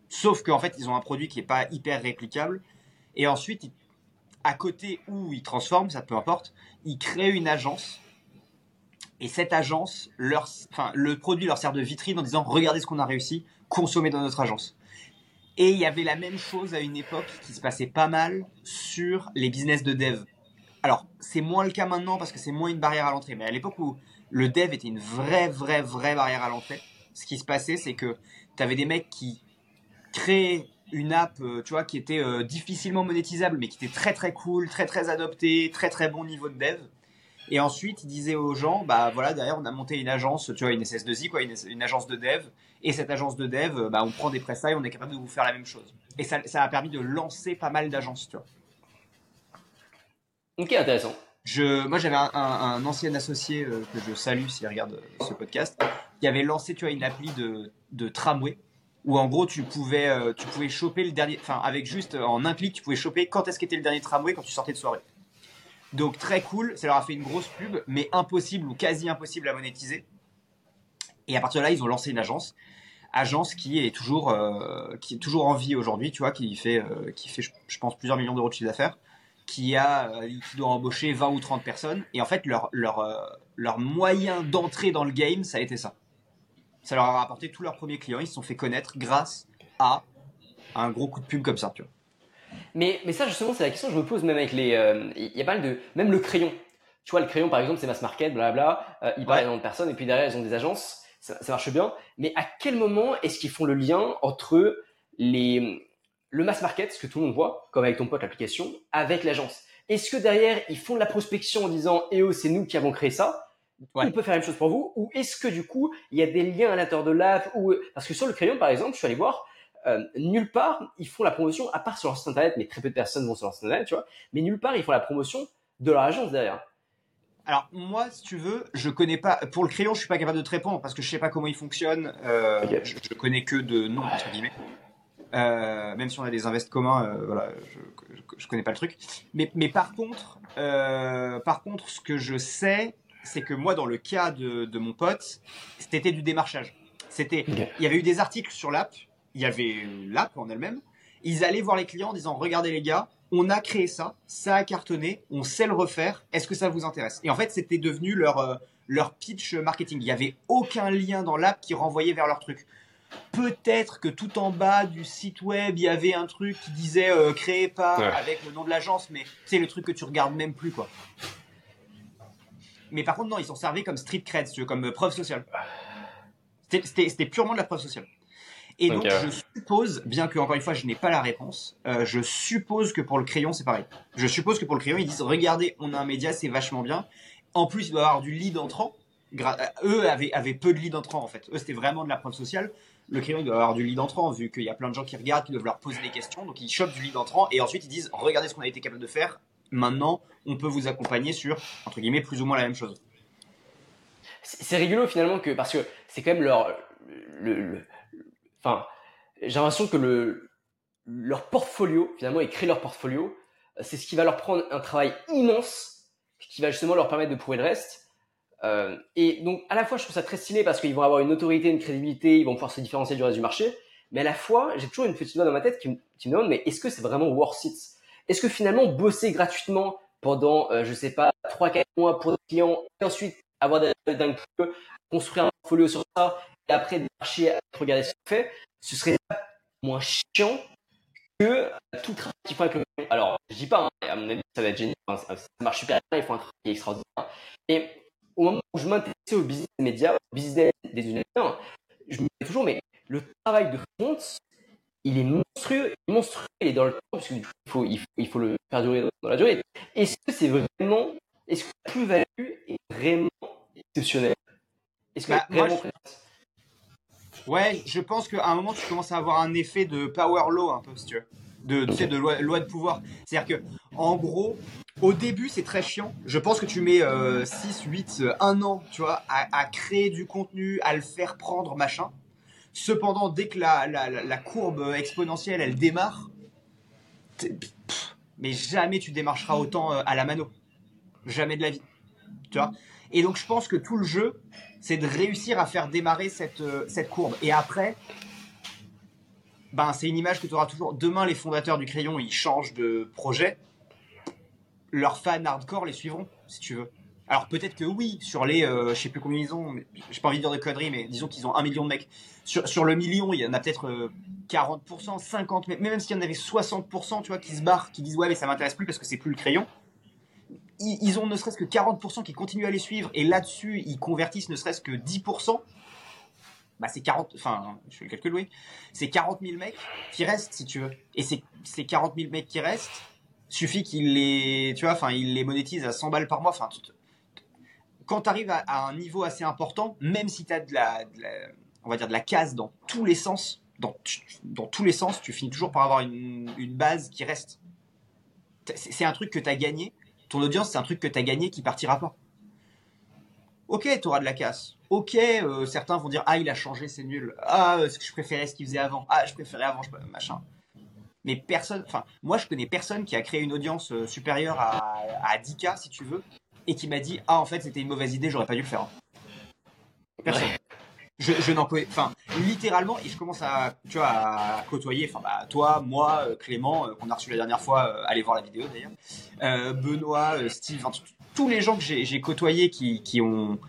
Sauf qu'en fait, ils ont un produit qui est pas hyper réplicable. Et ensuite, ils- à côté où ils transforment, ça peu importe, ils créent une agence. Et cette agence, leur, enfin, le produit leur sert de vitrine en disant regardez ce qu'on a réussi, consommez dans notre agence. Et il y avait la même chose à une époque qui se passait pas mal sur les business de dev. Alors, c'est moins le cas maintenant parce que c'est moins une barrière à l'entrée. Mais à l'époque où le dev était une vraie, vraie, vraie barrière à l'entrée, ce qui se passait, c'est que tu avais des mecs qui créaient une app, euh, tu vois, qui était euh, difficilement monétisable, mais qui était très, très cool, très, très adoptée, très, très bon niveau de dev. Et ensuite, ils disaient aux gens, bah voilà, derrière, on a monté une agence, tu vois, une SS2I, quoi, une, une agence de dev. Et cette agence de dev, euh, bah, on prend des prestats et on est capable de vous faire la même chose. Et ça, ça a permis de lancer pas mal d'agences, tu vois. Ok, intéressant. Je, moi, j'avais un, un- un ancien associé euh, que je salue s'il regarde euh, ce podcast, qui avait lancé, tu vois, une appli de, de tramway où en gros tu pouvais, euh, tu pouvais choper le dernier, enfin avec juste en un clic, tu pouvais choper quand est-ce qu'était le dernier tramway quand tu sortais de soirée. Donc très cool, ça leur a fait une grosse pub, mais impossible ou quasi impossible à monétiser. Et à partir de là, ils ont lancé une agence, agence qui est toujours, euh, qui est toujours en vie aujourd'hui, tu vois, qui fait, euh, qui fait, je, pense, plusieurs millions d'euros de chiffre d'affaires, qui a, euh, qui doit embaucher 20 ou 30 personnes. Et en fait, leur, leur, leur moyen d'entrer dans le game, ça a été ça. Ça leur a rapporté tous leurs premiers clients, ils se sont fait connaître grâce à un gros coup de pub comme ça, tu vois. Mais, mais ça, justement, c'est la question que je me pose même avec les. euh, Il y a pas mal de. Même le crayon. Tu vois, le crayon, par exemple, c'est mass market, blablabla. Euh, ils parlent à de personnes et puis derrière, ils ont des agences. Ça, ça marche bien. Mais à quel moment est-ce qu'ils font le lien entre les, le mass market, ce que tout le monde voit, comme avec ton pote, l'application, avec l'agence? Est-ce que derrière, ils font de la prospection en disant Eh oh, c'est nous qui avons créé ça Ouais. On peut faire la même chose pour vous Ou est-ce que du coup, il y a des liens à l'intérieur de l'app ou... Parce que sur le crayon, par exemple, je suis allé voir, euh, nulle part, ils font la promotion, à part sur leur site internet, mais très peu de personnes vont sur leur site internet, tu vois. Mais nulle part, ils font la promotion de leur agence derrière. Alors moi, si tu veux, je connais pas. Pour le crayon, je suis pas capable de te répondre parce que je sais pas comment il fonctionne. Euh, je, je connais que de nom entre guillemets. Euh, même si on a des invests communs, euh, voilà, je, je, je connais pas le truc. Mais, mais par contre, par contre, ce que je sais, c'est que moi, dans le cas de, de mon pote, c'était du démarchage. C'était, il y avait eu des articles sur l'app. Il y avait l'app en elle-même. Ils allaient voir les clients en disant regardez les gars, on a créé ça, ça a cartonné, on sait le refaire. Est-ce que ça vous intéresse? Et en fait, c'était devenu leur euh, leur pitch marketing. Il y avait aucun lien dans l'app qui renvoyait vers leur truc. Peut-être que tout en bas du site web, il y avait un truc qui disait euh, créé par Ouais. avec le nom de l'agence, mais c'est le truc que tu regardes même plus quoi. Mais par contre non, ils sont servis comme street cred, comme euh, preuve sociale. C'était purement de la preuve sociale. Et donc Ok. je suppose, bien que encore une fois je n'ai pas la réponse, euh, je suppose que pour le crayon c'est pareil. Je suppose que pour le crayon ils disent regardez on a un média c'est vachement bien. En plus il doit y avoir du lead entrant. Gra- euh, eux avaient, avaient peu de lead entrant en fait. Eux c'était vraiment de la preuve sociale. Le crayon il doit avoir du lead entrant vu qu'il y a plein de gens qui regardent, qui doivent leur poser des questions. Donc ils chopent du lead entrant et ensuite ils disent regardez ce qu'on a été capable de faire. Maintenant on peut vous accompagner sur entre guillemets plus ou moins la même chose. C'est c'est rigolo finalement que parce que c'est quand même leur, le, le- enfin, j'ai l'impression que le leur portfolio finalement et créer leur portfolio, euh, c'est ce qui va leur prendre un travail immense, qui va justement leur permettre de prouver le reste. Euh, et donc à la fois je trouve ça très stylé parce qu'ils vont avoir une autorité, une crédibilité, ils vont pouvoir se différencier du reste du marché. Mais à la fois j'ai toujours une petite voix dans ma tête qui me, demande mais est-ce que c'est vraiment worth it? Est-ce que finalement bosser gratuitement pendant euh, je sais pas 3-4 mois pour des clients et ensuite avoir des peu, construire un portfolio sur ça, et après marcher à regarder ce qu'on fait, ce serait moins chiant que tout le travail qu'ils font avec le. Alors, je dis pas, hein, à mon avis, ça va être génial, ça, marche super bien, ils font un travail extraordinaire. Et au moment où je m'intéressais au business des médias, au business des univers, je me disais toujours, mais le travail de front, il est monstrueux, il est monstrueux, il est dans le temps, parce qu'il faut, il faut, il faut le faire durer dans la durée. Est-ce que c'est vraiment, est-ce que la plus-value est vraiment exceptionnelle? Est-ce que Bah, est moi, vraiment Ouais, je pense qu'à un moment, tu commences à avoir un effet de power law, un peu, si tu veux. De, tu sais, de loi, loi de pouvoir. C'est-à-dire que, en gros, au début, c'est très chiant. Je pense que tu mets euh, 6, 8, 1 an, tu vois, à, à créer du contenu, à le faire prendre, machin. Cependant, dès que la, la, la- la courbe exponentielle, elle démarre, pff, mais jamais tu démarcheras autant euh, à la mano. Jamais de la vie. Tu vois? Et donc je pense que tout le jeu, c'est de réussir à faire démarrer cette, euh, cette courbe. Et après, ben, c'est une image que tu auras toujours. Demain, les fondateurs du crayon, ils changent de projet. Leurs fans hardcore les suivront, si tu veux. Alors peut-être que oui, sur les, euh, je sais plus combien ils ont, j'ai pas envie de dire de conneries, mais disons qu'ils ont un million de mecs. Sur, sur le million, il y en a peut-être 40%, 50%, mais même s'il y en avait 60%, tu vois, qui se barrent, qui disent ouais mais ça m'intéresse plus parce que c'est plus le crayon ils ont ne serait-ce que 40% qui continuent à les suivre et là-dessus ils convertissent ne serait-ce que 10%, bah c'est 40, enfin je le calcul oui, c'est 40 000 mecs qui restent si tu veux. Et ces, ces 40 000 mecs qui restent, suffit qu'ils les, tu vois, enfin ils les monétisent à 100 balles par mois. Enfin, quand tu arrives à, un niveau assez important, même si tu as de la, on va dire de la case dans tous les sens, dans, dans tous les sens, tu finis toujours par avoir une, une base qui reste. C'est un truc que tu as gagné ton audience, c'est un truc que tu as gagné qui partira pas. Ok, tu auras de la casse. Ok, euh, certains vont dire Ah, il a changé, c'est nul. Ah, que je préférais ce qu'il faisait avant. Ah, je préférais avant, machin. Mais personne, enfin, moi je connais personne qui a créé une audience euh, supérieure à, à 10K, si tu veux, et qui m'a dit Ah, en fait, c'était une mauvaise idée, j'aurais pas dû le faire. Personne je, n'en connais, enfin, littéralement, et je commence à, tu vois, côtoyer, enfin, bah, toi, moi, euh, Clément, euh, qu'on a reçu la dernière fois, euh, allez voir la vidéo d'ailleurs, Benoît, Steve, tous les gens que j'ai côtoyés qui, ont,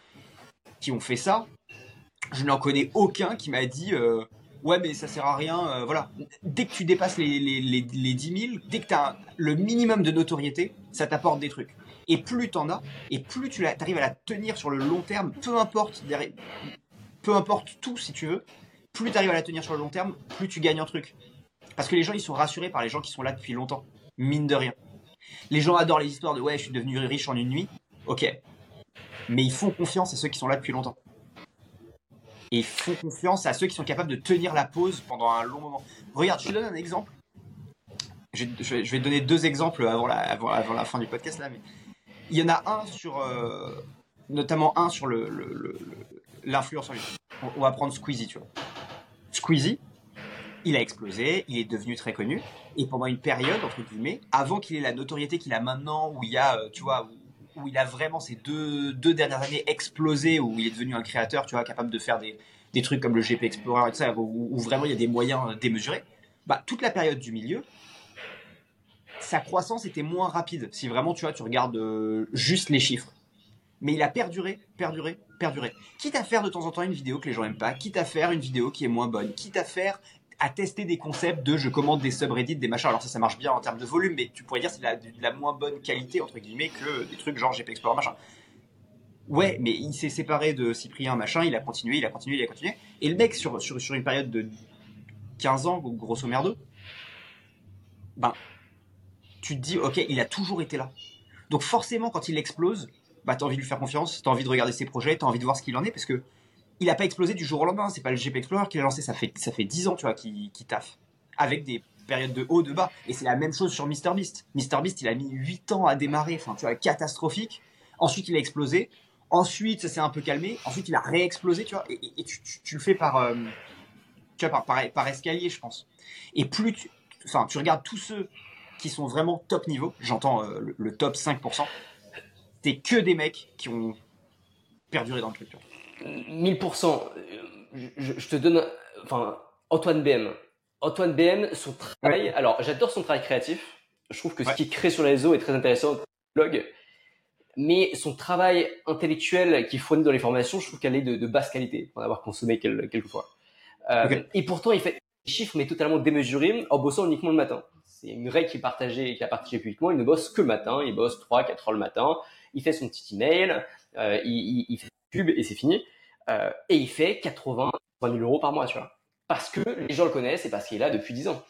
qui ont fait ça, je n'en connais aucun qui m'a dit, ouais, mais ça sert à rien, voilà. Dès que tu dépasses les, les, les, les 10 000, dès que tu as le minimum de notoriété, ça t'apporte des trucs. Et plus tu en as, et plus tu arrives à la tenir sur le long terme, peu importe peu importe tout si tu veux, plus tu arrives à la tenir sur le long terme, plus tu gagnes un truc. Parce que les gens, ils sont rassurés par les gens qui sont là depuis longtemps. Mine de rien. Les gens adorent les histoires de ouais, je suis devenu riche en une nuit. Ok. Mais ils font confiance à ceux qui sont là depuis longtemps. Et ils font confiance à ceux qui sont capables de tenir la pause pendant un long moment. Regarde, je te donne un exemple. Je, vais te donner deux exemples avant la, fin du podcast là. Mais il y en a un sur. Euh, notamment un sur le, l'influence en YouTube. On, va prendre Squeezie, tu vois. Squeezie, il a explosé, il est devenu très connu, et pendant une période, entre guillemets, avant qu'il ait la notoriété qu'il a maintenant, où il a, euh, tu vois, où, il a vraiment ces deux, deux dernières années explosé, où il est devenu un créateur, tu vois, capable de faire des, des trucs comme le GP Explorer et tout ça, où, vraiment il y a des moyens démesurés, bah, toute la période du milieu, sa croissance était moins rapide. Si vraiment, tu vois, tu regardes euh, juste les chiffres mais il a perduré, perduré, perduré. Quitte à faire de temps en temps une vidéo que les gens aiment pas, quitte à faire une vidéo qui est moins bonne, quitte à faire à tester des concepts de je commande des subreddits, des machins. Alors ça, ça marche bien en termes de volume, mais tu pourrais dire c'est de la, moins bonne qualité entre guillemets que des trucs genre GP Explorer machin. Ouais, mais il s'est séparé de Cyprien machin, il a continué, il a continué, il a continué. Et le mec sur sur, sur une période de 15 ans grosso merdo, ben tu te dis ok, il a toujours été là. Donc forcément quand il explose, bah t'as envie de lui faire confiance, t'as envie de regarder ses projets, t'as envie de voir ce qu'il en est, parce que il a pas explosé du jour au lendemain. C'est pas le GP Explorer qui l'a lancé, ça fait ça fait 10 ans, tu vois, qui qui taffe avec des périodes de haut, de bas. Et c'est la même chose sur MrBeast. MrBeast, il a mis 8 ans à démarrer, enfin tu vois, catastrophique. Ensuite, il a explosé. Ensuite, ça s'est un peu calmé. Ensuite, il a réexplosé, tu vois. Et, tu, tu, le fais par, euh, tu vois, par, par, escalier, je pense. Et plus tu, enfin, tu regardes tous ceux qui sont vraiment top niveau. J'entends euh, le, le, top 5% c'était que des mecs qui ont perduré dans le truc. 1000%. Je, te donne, enfin, Antoine BM. Antoine BM, son travail, alors j'adore son travail créatif. Je trouve que ce qu'il crée sur les réseaux est très intéressant, blog. Mais son travail intellectuel qui fournit dans les formations, je trouve qu'elle est de, basse qualité, pour avoir consommé quelques fois. Euh, et pourtant, il fait des chiffres, mais totalement démesurés, en bossant uniquement le matin. C'est une règle qui, est qui a partagé publiquement. Il ne bosse que le matin. Il bosse 3-4 heures le matin il fait son petit email, euh, il, il, fait pub et c'est fini. Euh, et il fait 80, 000 euros par mois, tu vois. Parce que les gens le connaissent et parce qu'il est là depuis 10 ans.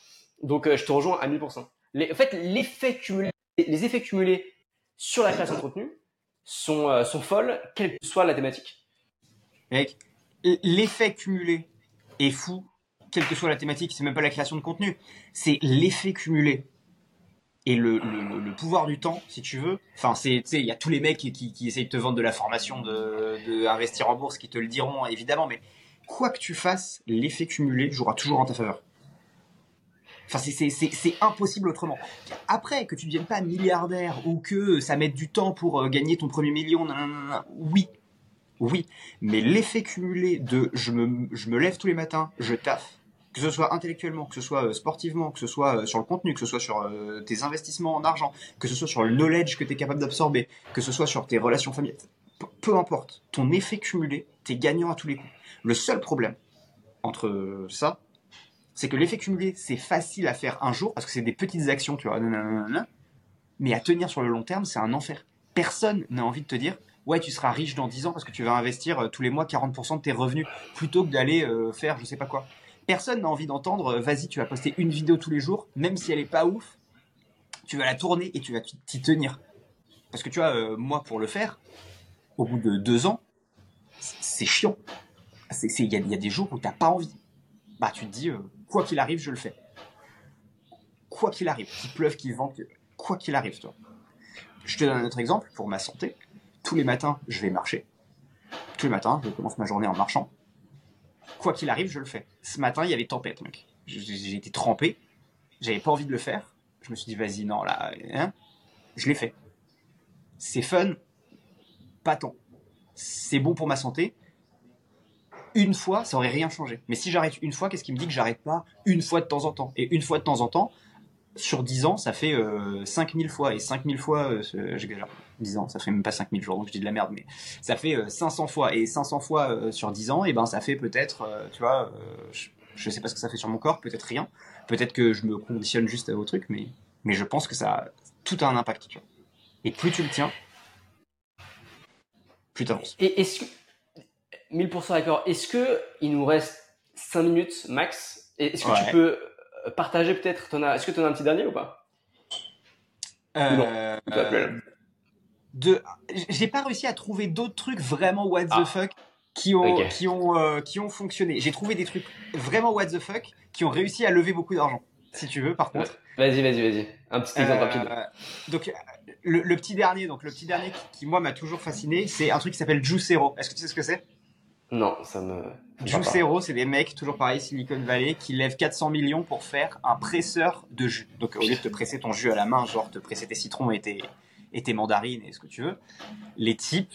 Donc euh, je te rejoins à 1000%. Les, en fait, cumulé, les effets cumulés sur la création de contenu sont, sont folles, quelle que soit la thématique. Mec, l'effet cumulé est fou, quelle que soit la thématique. C'est même pas la création de contenu, c'est l'effet cumulé et le, le, pouvoir du temps, si tu veux. Enfin, c'est, il y a tous les mecs qui, qui, essayent de te vendre de la formation de, de investir en bourse qui te le diront, évidemment, mais quoi que tu fasses, l'effet cumulé jouera toujours en ta faveur. Enfin, c'est impossible autrement. Après, que tu ne deviennes pas milliardaire ou que ça mette du temps pour euh, gagner ton premier million, oui, oui. Mais l'effet cumulé de je me, je me lève tous les matins, je taffe, que ce soit intellectuellement, que ce soit euh, sportivement, que ce soit euh, sur le contenu, que ce soit sur tes investissements en argent, que ce soit sur le knowledge que tu es capable d'absorber, que ce soit sur tes relations familiales, peu importe, ton effet cumulé, tu es gagnant à tous les coups. Le seul problème entre ça c'est que l'effet cumulé, c'est facile à faire un jour parce que c'est des petites actions, tu vois. Mais à tenir sur le long terme, c'est un enfer. Personne n'a envie de te dire, ouais, tu seras riche dans 10 ans parce que tu vas investir euh, tous les mois 40% de tes revenus plutôt que d'aller euh, faire je sais pas quoi. Personne n'a envie d'entendre, euh, vas-y, tu vas poster une vidéo tous les jours, même si elle est pas ouf, tu vas la tourner et tu vas t'y tenir. Parce que tu vois, moi, pour le faire, au bout de deux ans, c'est chiant. Il y, a des jours où t'as pas envie. Bah, tu te dis, quoi qu'il arrive, je le fais. Quoi qu'il arrive, qu'il pleuve, qu'il vente, quoi qu'il arrive, toi. Je te donne un autre exemple pour ma santé. Tous les matins, je vais marcher. Tous les matins, je commence ma journée en marchant. Quoi qu'il arrive, je le fais. Ce matin, il y avait tempête, mec. J'ai été trempé. J'avais pas envie de le faire. Je me suis dit, vas-y, non, là, hein je l'ai fait. C'est fun, pas tant. C'est bon pour ma santé, une fois, ça aurait rien changé. Mais si j'arrête une fois, qu'est-ce qui me dit que j'arrête pas une fois de temps en temps? Et une fois de temps en temps, sur 10 ans, ça fait euh, 5000 fois. Et 5000 fois, euh, j'exagère, 10 ans, ça fait même pas 5000 jours, donc je dis de la merde, mais ça fait 500 euh, fois. Et 500 fois euh, sur 10 ans, et ben ça fait peut-être, tu vois, je, je, sais pas ce que ça fait sur mon corps, peut-être rien. Peut-être que je me conditionne juste au truc, mais, mais je pense que ça a tout a un impact, tu vois. Et plus tu le tiens, plus tu avances. Et est-ce que 1000% d'accord. Est-ce que il nous reste 5 minutes max? Est-ce que tu peux euh, partager peut-être ton Est-ce que tu en as un petit dernier ou pas? Euh, de... J'ai pas réussi à trouver d'autres trucs vraiment what the ah. fuck qui ont qui ont euh, qui ont fonctionné. J'ai trouvé des trucs vraiment what the fuck qui ont réussi à lever beaucoup d'argent. Si tu veux, par contre. Vas-y, vas-y, vas-y. Un petit exemple rapide. Donc le, petit dernier, donc le petit dernier qui, qui moi m'a toujours fasciné, c'est un truc qui s'appelle Juicero. Est-ce que tu sais ce que c'est? Non, ça me. Juicero, c'est des mecs, toujours pareil, Silicon Valley, qui lèvent 400 millions pour faire un presseur de jus. Donc, au lieu de te presser ton jus à la main, genre te presser tes citrons et tes, et tes mandarines et ce que tu veux, les types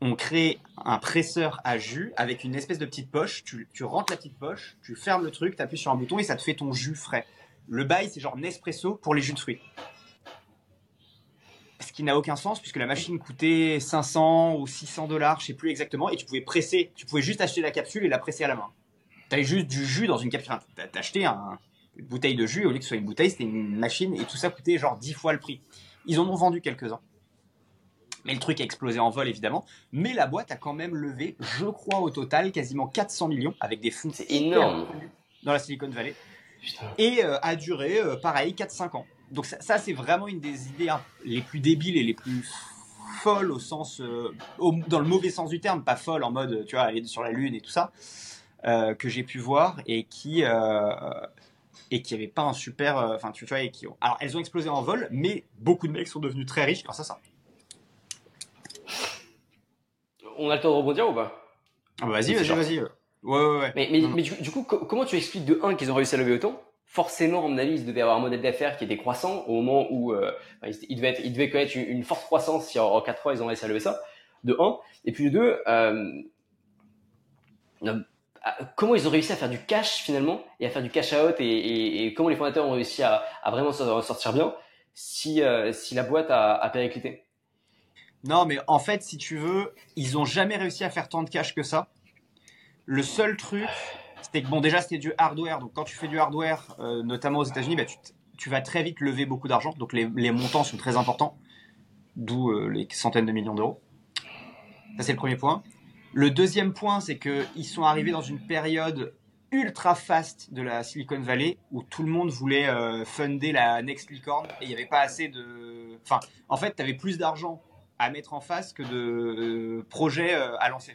ont créé un presseur à jus avec une espèce de petite poche. Tu, rentres la petite poche, tu fermes le truc, tu appuies sur un bouton et ça te fait ton jus frais. Le bail, c'est genre Nespresso pour les jus de fruits ce qui n'a aucun sens puisque la machine coûtait 500 ou 600 dollars, je sais plus exactement, et tu pouvais presser, tu pouvais juste acheter la capsule et la presser à la main. T'avais juste du jus dans une capsule. T'as acheté une bouteille de jus, au lieu que ce soit une bouteille, c'était une machine et tout ça coûtait genre 10 fois le prix. Ils en ont vendu quelques-uns. Mais le truc a explosé en vol évidemment. Mais la boîte a quand même levé, je crois au total, quasiment 400 millions avec des fonds. C'est énorme. Dans la Silicon Valley. Et euh, a duré, euh, pareil, 4-5 ans donc ça, c'est vraiment une des idées hein, les plus débiles et les plus folles au sens, euh, dans le mauvais sens du terme, pas folle en mode, tu vois, aller sur la lune et tout ça, euh, que j'ai pu voir et qui euh, et qui n'avaient pas un super, enfin tu vois, et qui ont, alors elles ont explosé en vol, mais beaucoup de mecs sont devenus très riches grâce à ça. On a le temps de rebondir ou pas? Ah bah Vas-y, vas-y, vas-y. Ouais, ouais, ouais. Mais, mais, du, coup, comment tu expliques de un qu'ils ont réussi à lever autant? Forcément, à mon avis, ils devaient avoir un modèle d'affaires qui était croissant au moment où euh, ils, devaient être, ils devaient connaître une, forte croissance si en, 4 fois ils ont réussi à lever ça, de 1. Et puis de 2, euh, comment ils ont réussi à faire du cash finalement et à faire du cash out et, comment les fondateurs ont réussi à, vraiment sortir bien si, euh, si la boîte a, a périclité? Non, mais en fait, si tu veux, ils ont jamais réussi à faire tant de cash que ça. Le seul truc, c'était que bon, déjà c'était du hardware. Donc quand tu fais du hardware, euh, notamment aux États-Unis, bah, tu, vas très vite lever beaucoup d'argent. Donc les, montants sont très importants, d'où euh, les centaines de millions d'euros. Ça c'est le premier point. Le deuxième point, c'est qu'ils sont arrivés dans une période ultra fast de la Silicon Valley où tout le monde voulait euh, funder la next licorne et il n'y avait pas assez de. Enfin, en fait, tu avais plus d'argent à mettre en face que de projets à lancer.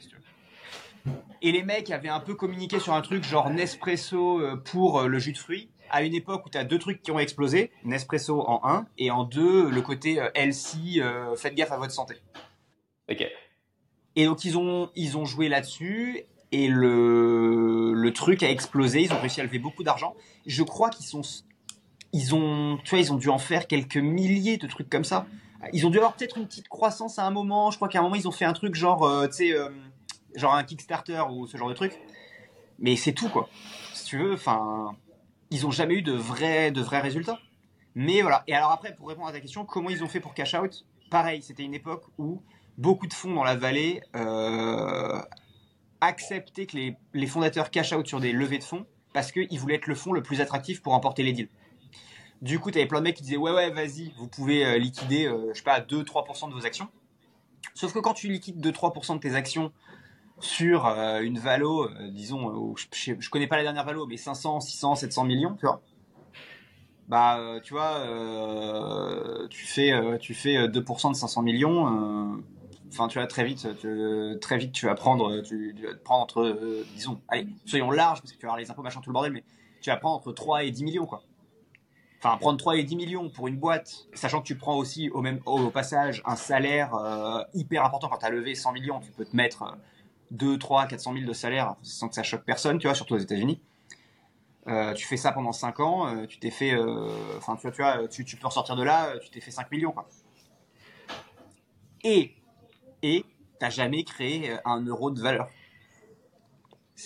Et les mecs avaient un peu communiqué sur un truc genre Nespresso euh, pour euh, le jus de fruits à une époque où tu as deux trucs qui ont explosé, Nespresso en un, et en deux, le côté euh, healthy, faites gaffe à votre santé. Ok. Et donc ils ont, ils ont joué là-dessus, et le, le truc a explosé. Ils ont réussi à lever beaucoup d'argent. Je crois qu'ils sont, ils ont, tu ils ont dû en faire quelques milliers de trucs comme ça. Ils ont dû avoir peut-être une petite croissance à un moment. Je crois qu'à un moment ils ont fait un truc genre, euh, tu sais, euh, genre un Kickstarter ou ce genre de truc. Mais c'est tout quoi. Si tu veux, enfin, ils ont jamais eu de vrais, de vrais résultats. Mais voilà. Et alors après, pour répondre à ta question, comment ils ont fait pour cash out? Pareil, c'était une époque où beaucoup de fonds dans la vallée euh, acceptaient que les, fondateurs cash out sur des levées de fonds parce qu'ils voulaient être le fonds le plus attractif pour emporter les deals. Du coup, tu avais plein de mecs qui disaient ouais ouais vas-y, vous pouvez euh, liquider euh, je sais pas 2-3% de vos actions. Sauf que quand tu liquides 2-3% de tes actions sur euh, une valo, disons, je, je, connais pas la dernière valo, mais 500, 600, 700 millions, tu vois. Bah, tu vois, tu fais, tu fais 2% de 500 millions. Enfin, tu vois, très vite, tu, vas prendre, entre, disons, allez, soyons larges parce que tu vas avoir les impôts, machin, tout le bordel, mais tu vas prendre entre 3 et 10 millions, quoi. Enfin, prendre 3 et 10 millions pour une boîte, sachant que tu prends aussi au passage un salaire hyper important quand tu as levé 100 millions, tu peux te mettre 2, 3, 400 000 de salaire sans que ça choque personne, tu vois, surtout aux États-Unis. Euh, tu fais ça pendant 5 ans, euh, tu t'es fait, euh, enfin, tu vois, tu, vois tu, tu, peux ressortir de là, tu t'es fait 5 millions, quoi. Et, et, t'as jamais créé un euro de valeur.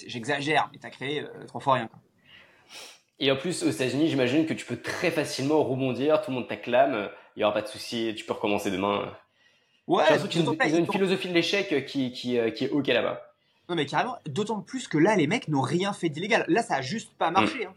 J'exagère, mais t'as créé trois fois rien, quoi. Et en plus, aux États-Unis, j'imagine que tu peux très facilement rebondir, tout le monde t'acclame, il n'y aura pas de souci, tu peux recommencer demain. Ouais, ils, ont, ils ont une philosophie de l'échec qui, qui, qui est ok là-bas. Non mais carrément, d'autant plus que là les mecs n'ont rien fait d'illégal. Là ça a juste pas marché. Hein.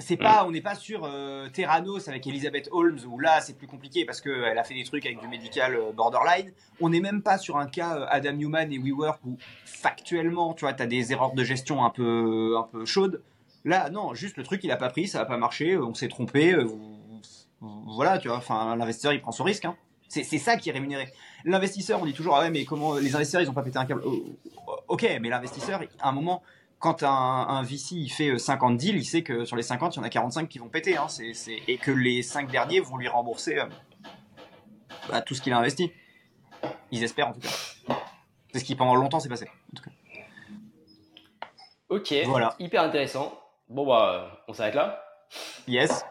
C'est pas, on n'est pas sur euh, Terranos avec Elizabeth Holmes où là c'est plus compliqué parce qu'elle a fait des trucs avec du médical euh, borderline. On n'est même pas sur un cas euh, Adam Newman et WeWork où factuellement tu vois t'as des erreurs de gestion un peu un peu chaudes. Là non, juste le truc il a pas pris, ça a pas marché, on s'est trompé. voilà tu vois, enfin l'investisseur il prend son risque. Hein. C'est ça qui est rémunéré. L'investisseur, on dit toujours, ah ouais, mais comment les investisseurs, ils ont pas pété un câble. Oh, oh, ok, mais l'investisseur, à un moment, quand un, un, VC il fait 50 deals, il sait que sur les 50, il y en a 45 qui vont péter, hein, et que les 5 derniers vont lui rembourser euh, bah, tout ce qu'il a investi. Ils espèrent en tout cas. C'est ce qui pendant longtemps s'est passé. En tout cas. Ok, voilà. hyper intéressant. Bon bah, on s'arrête là. Yes.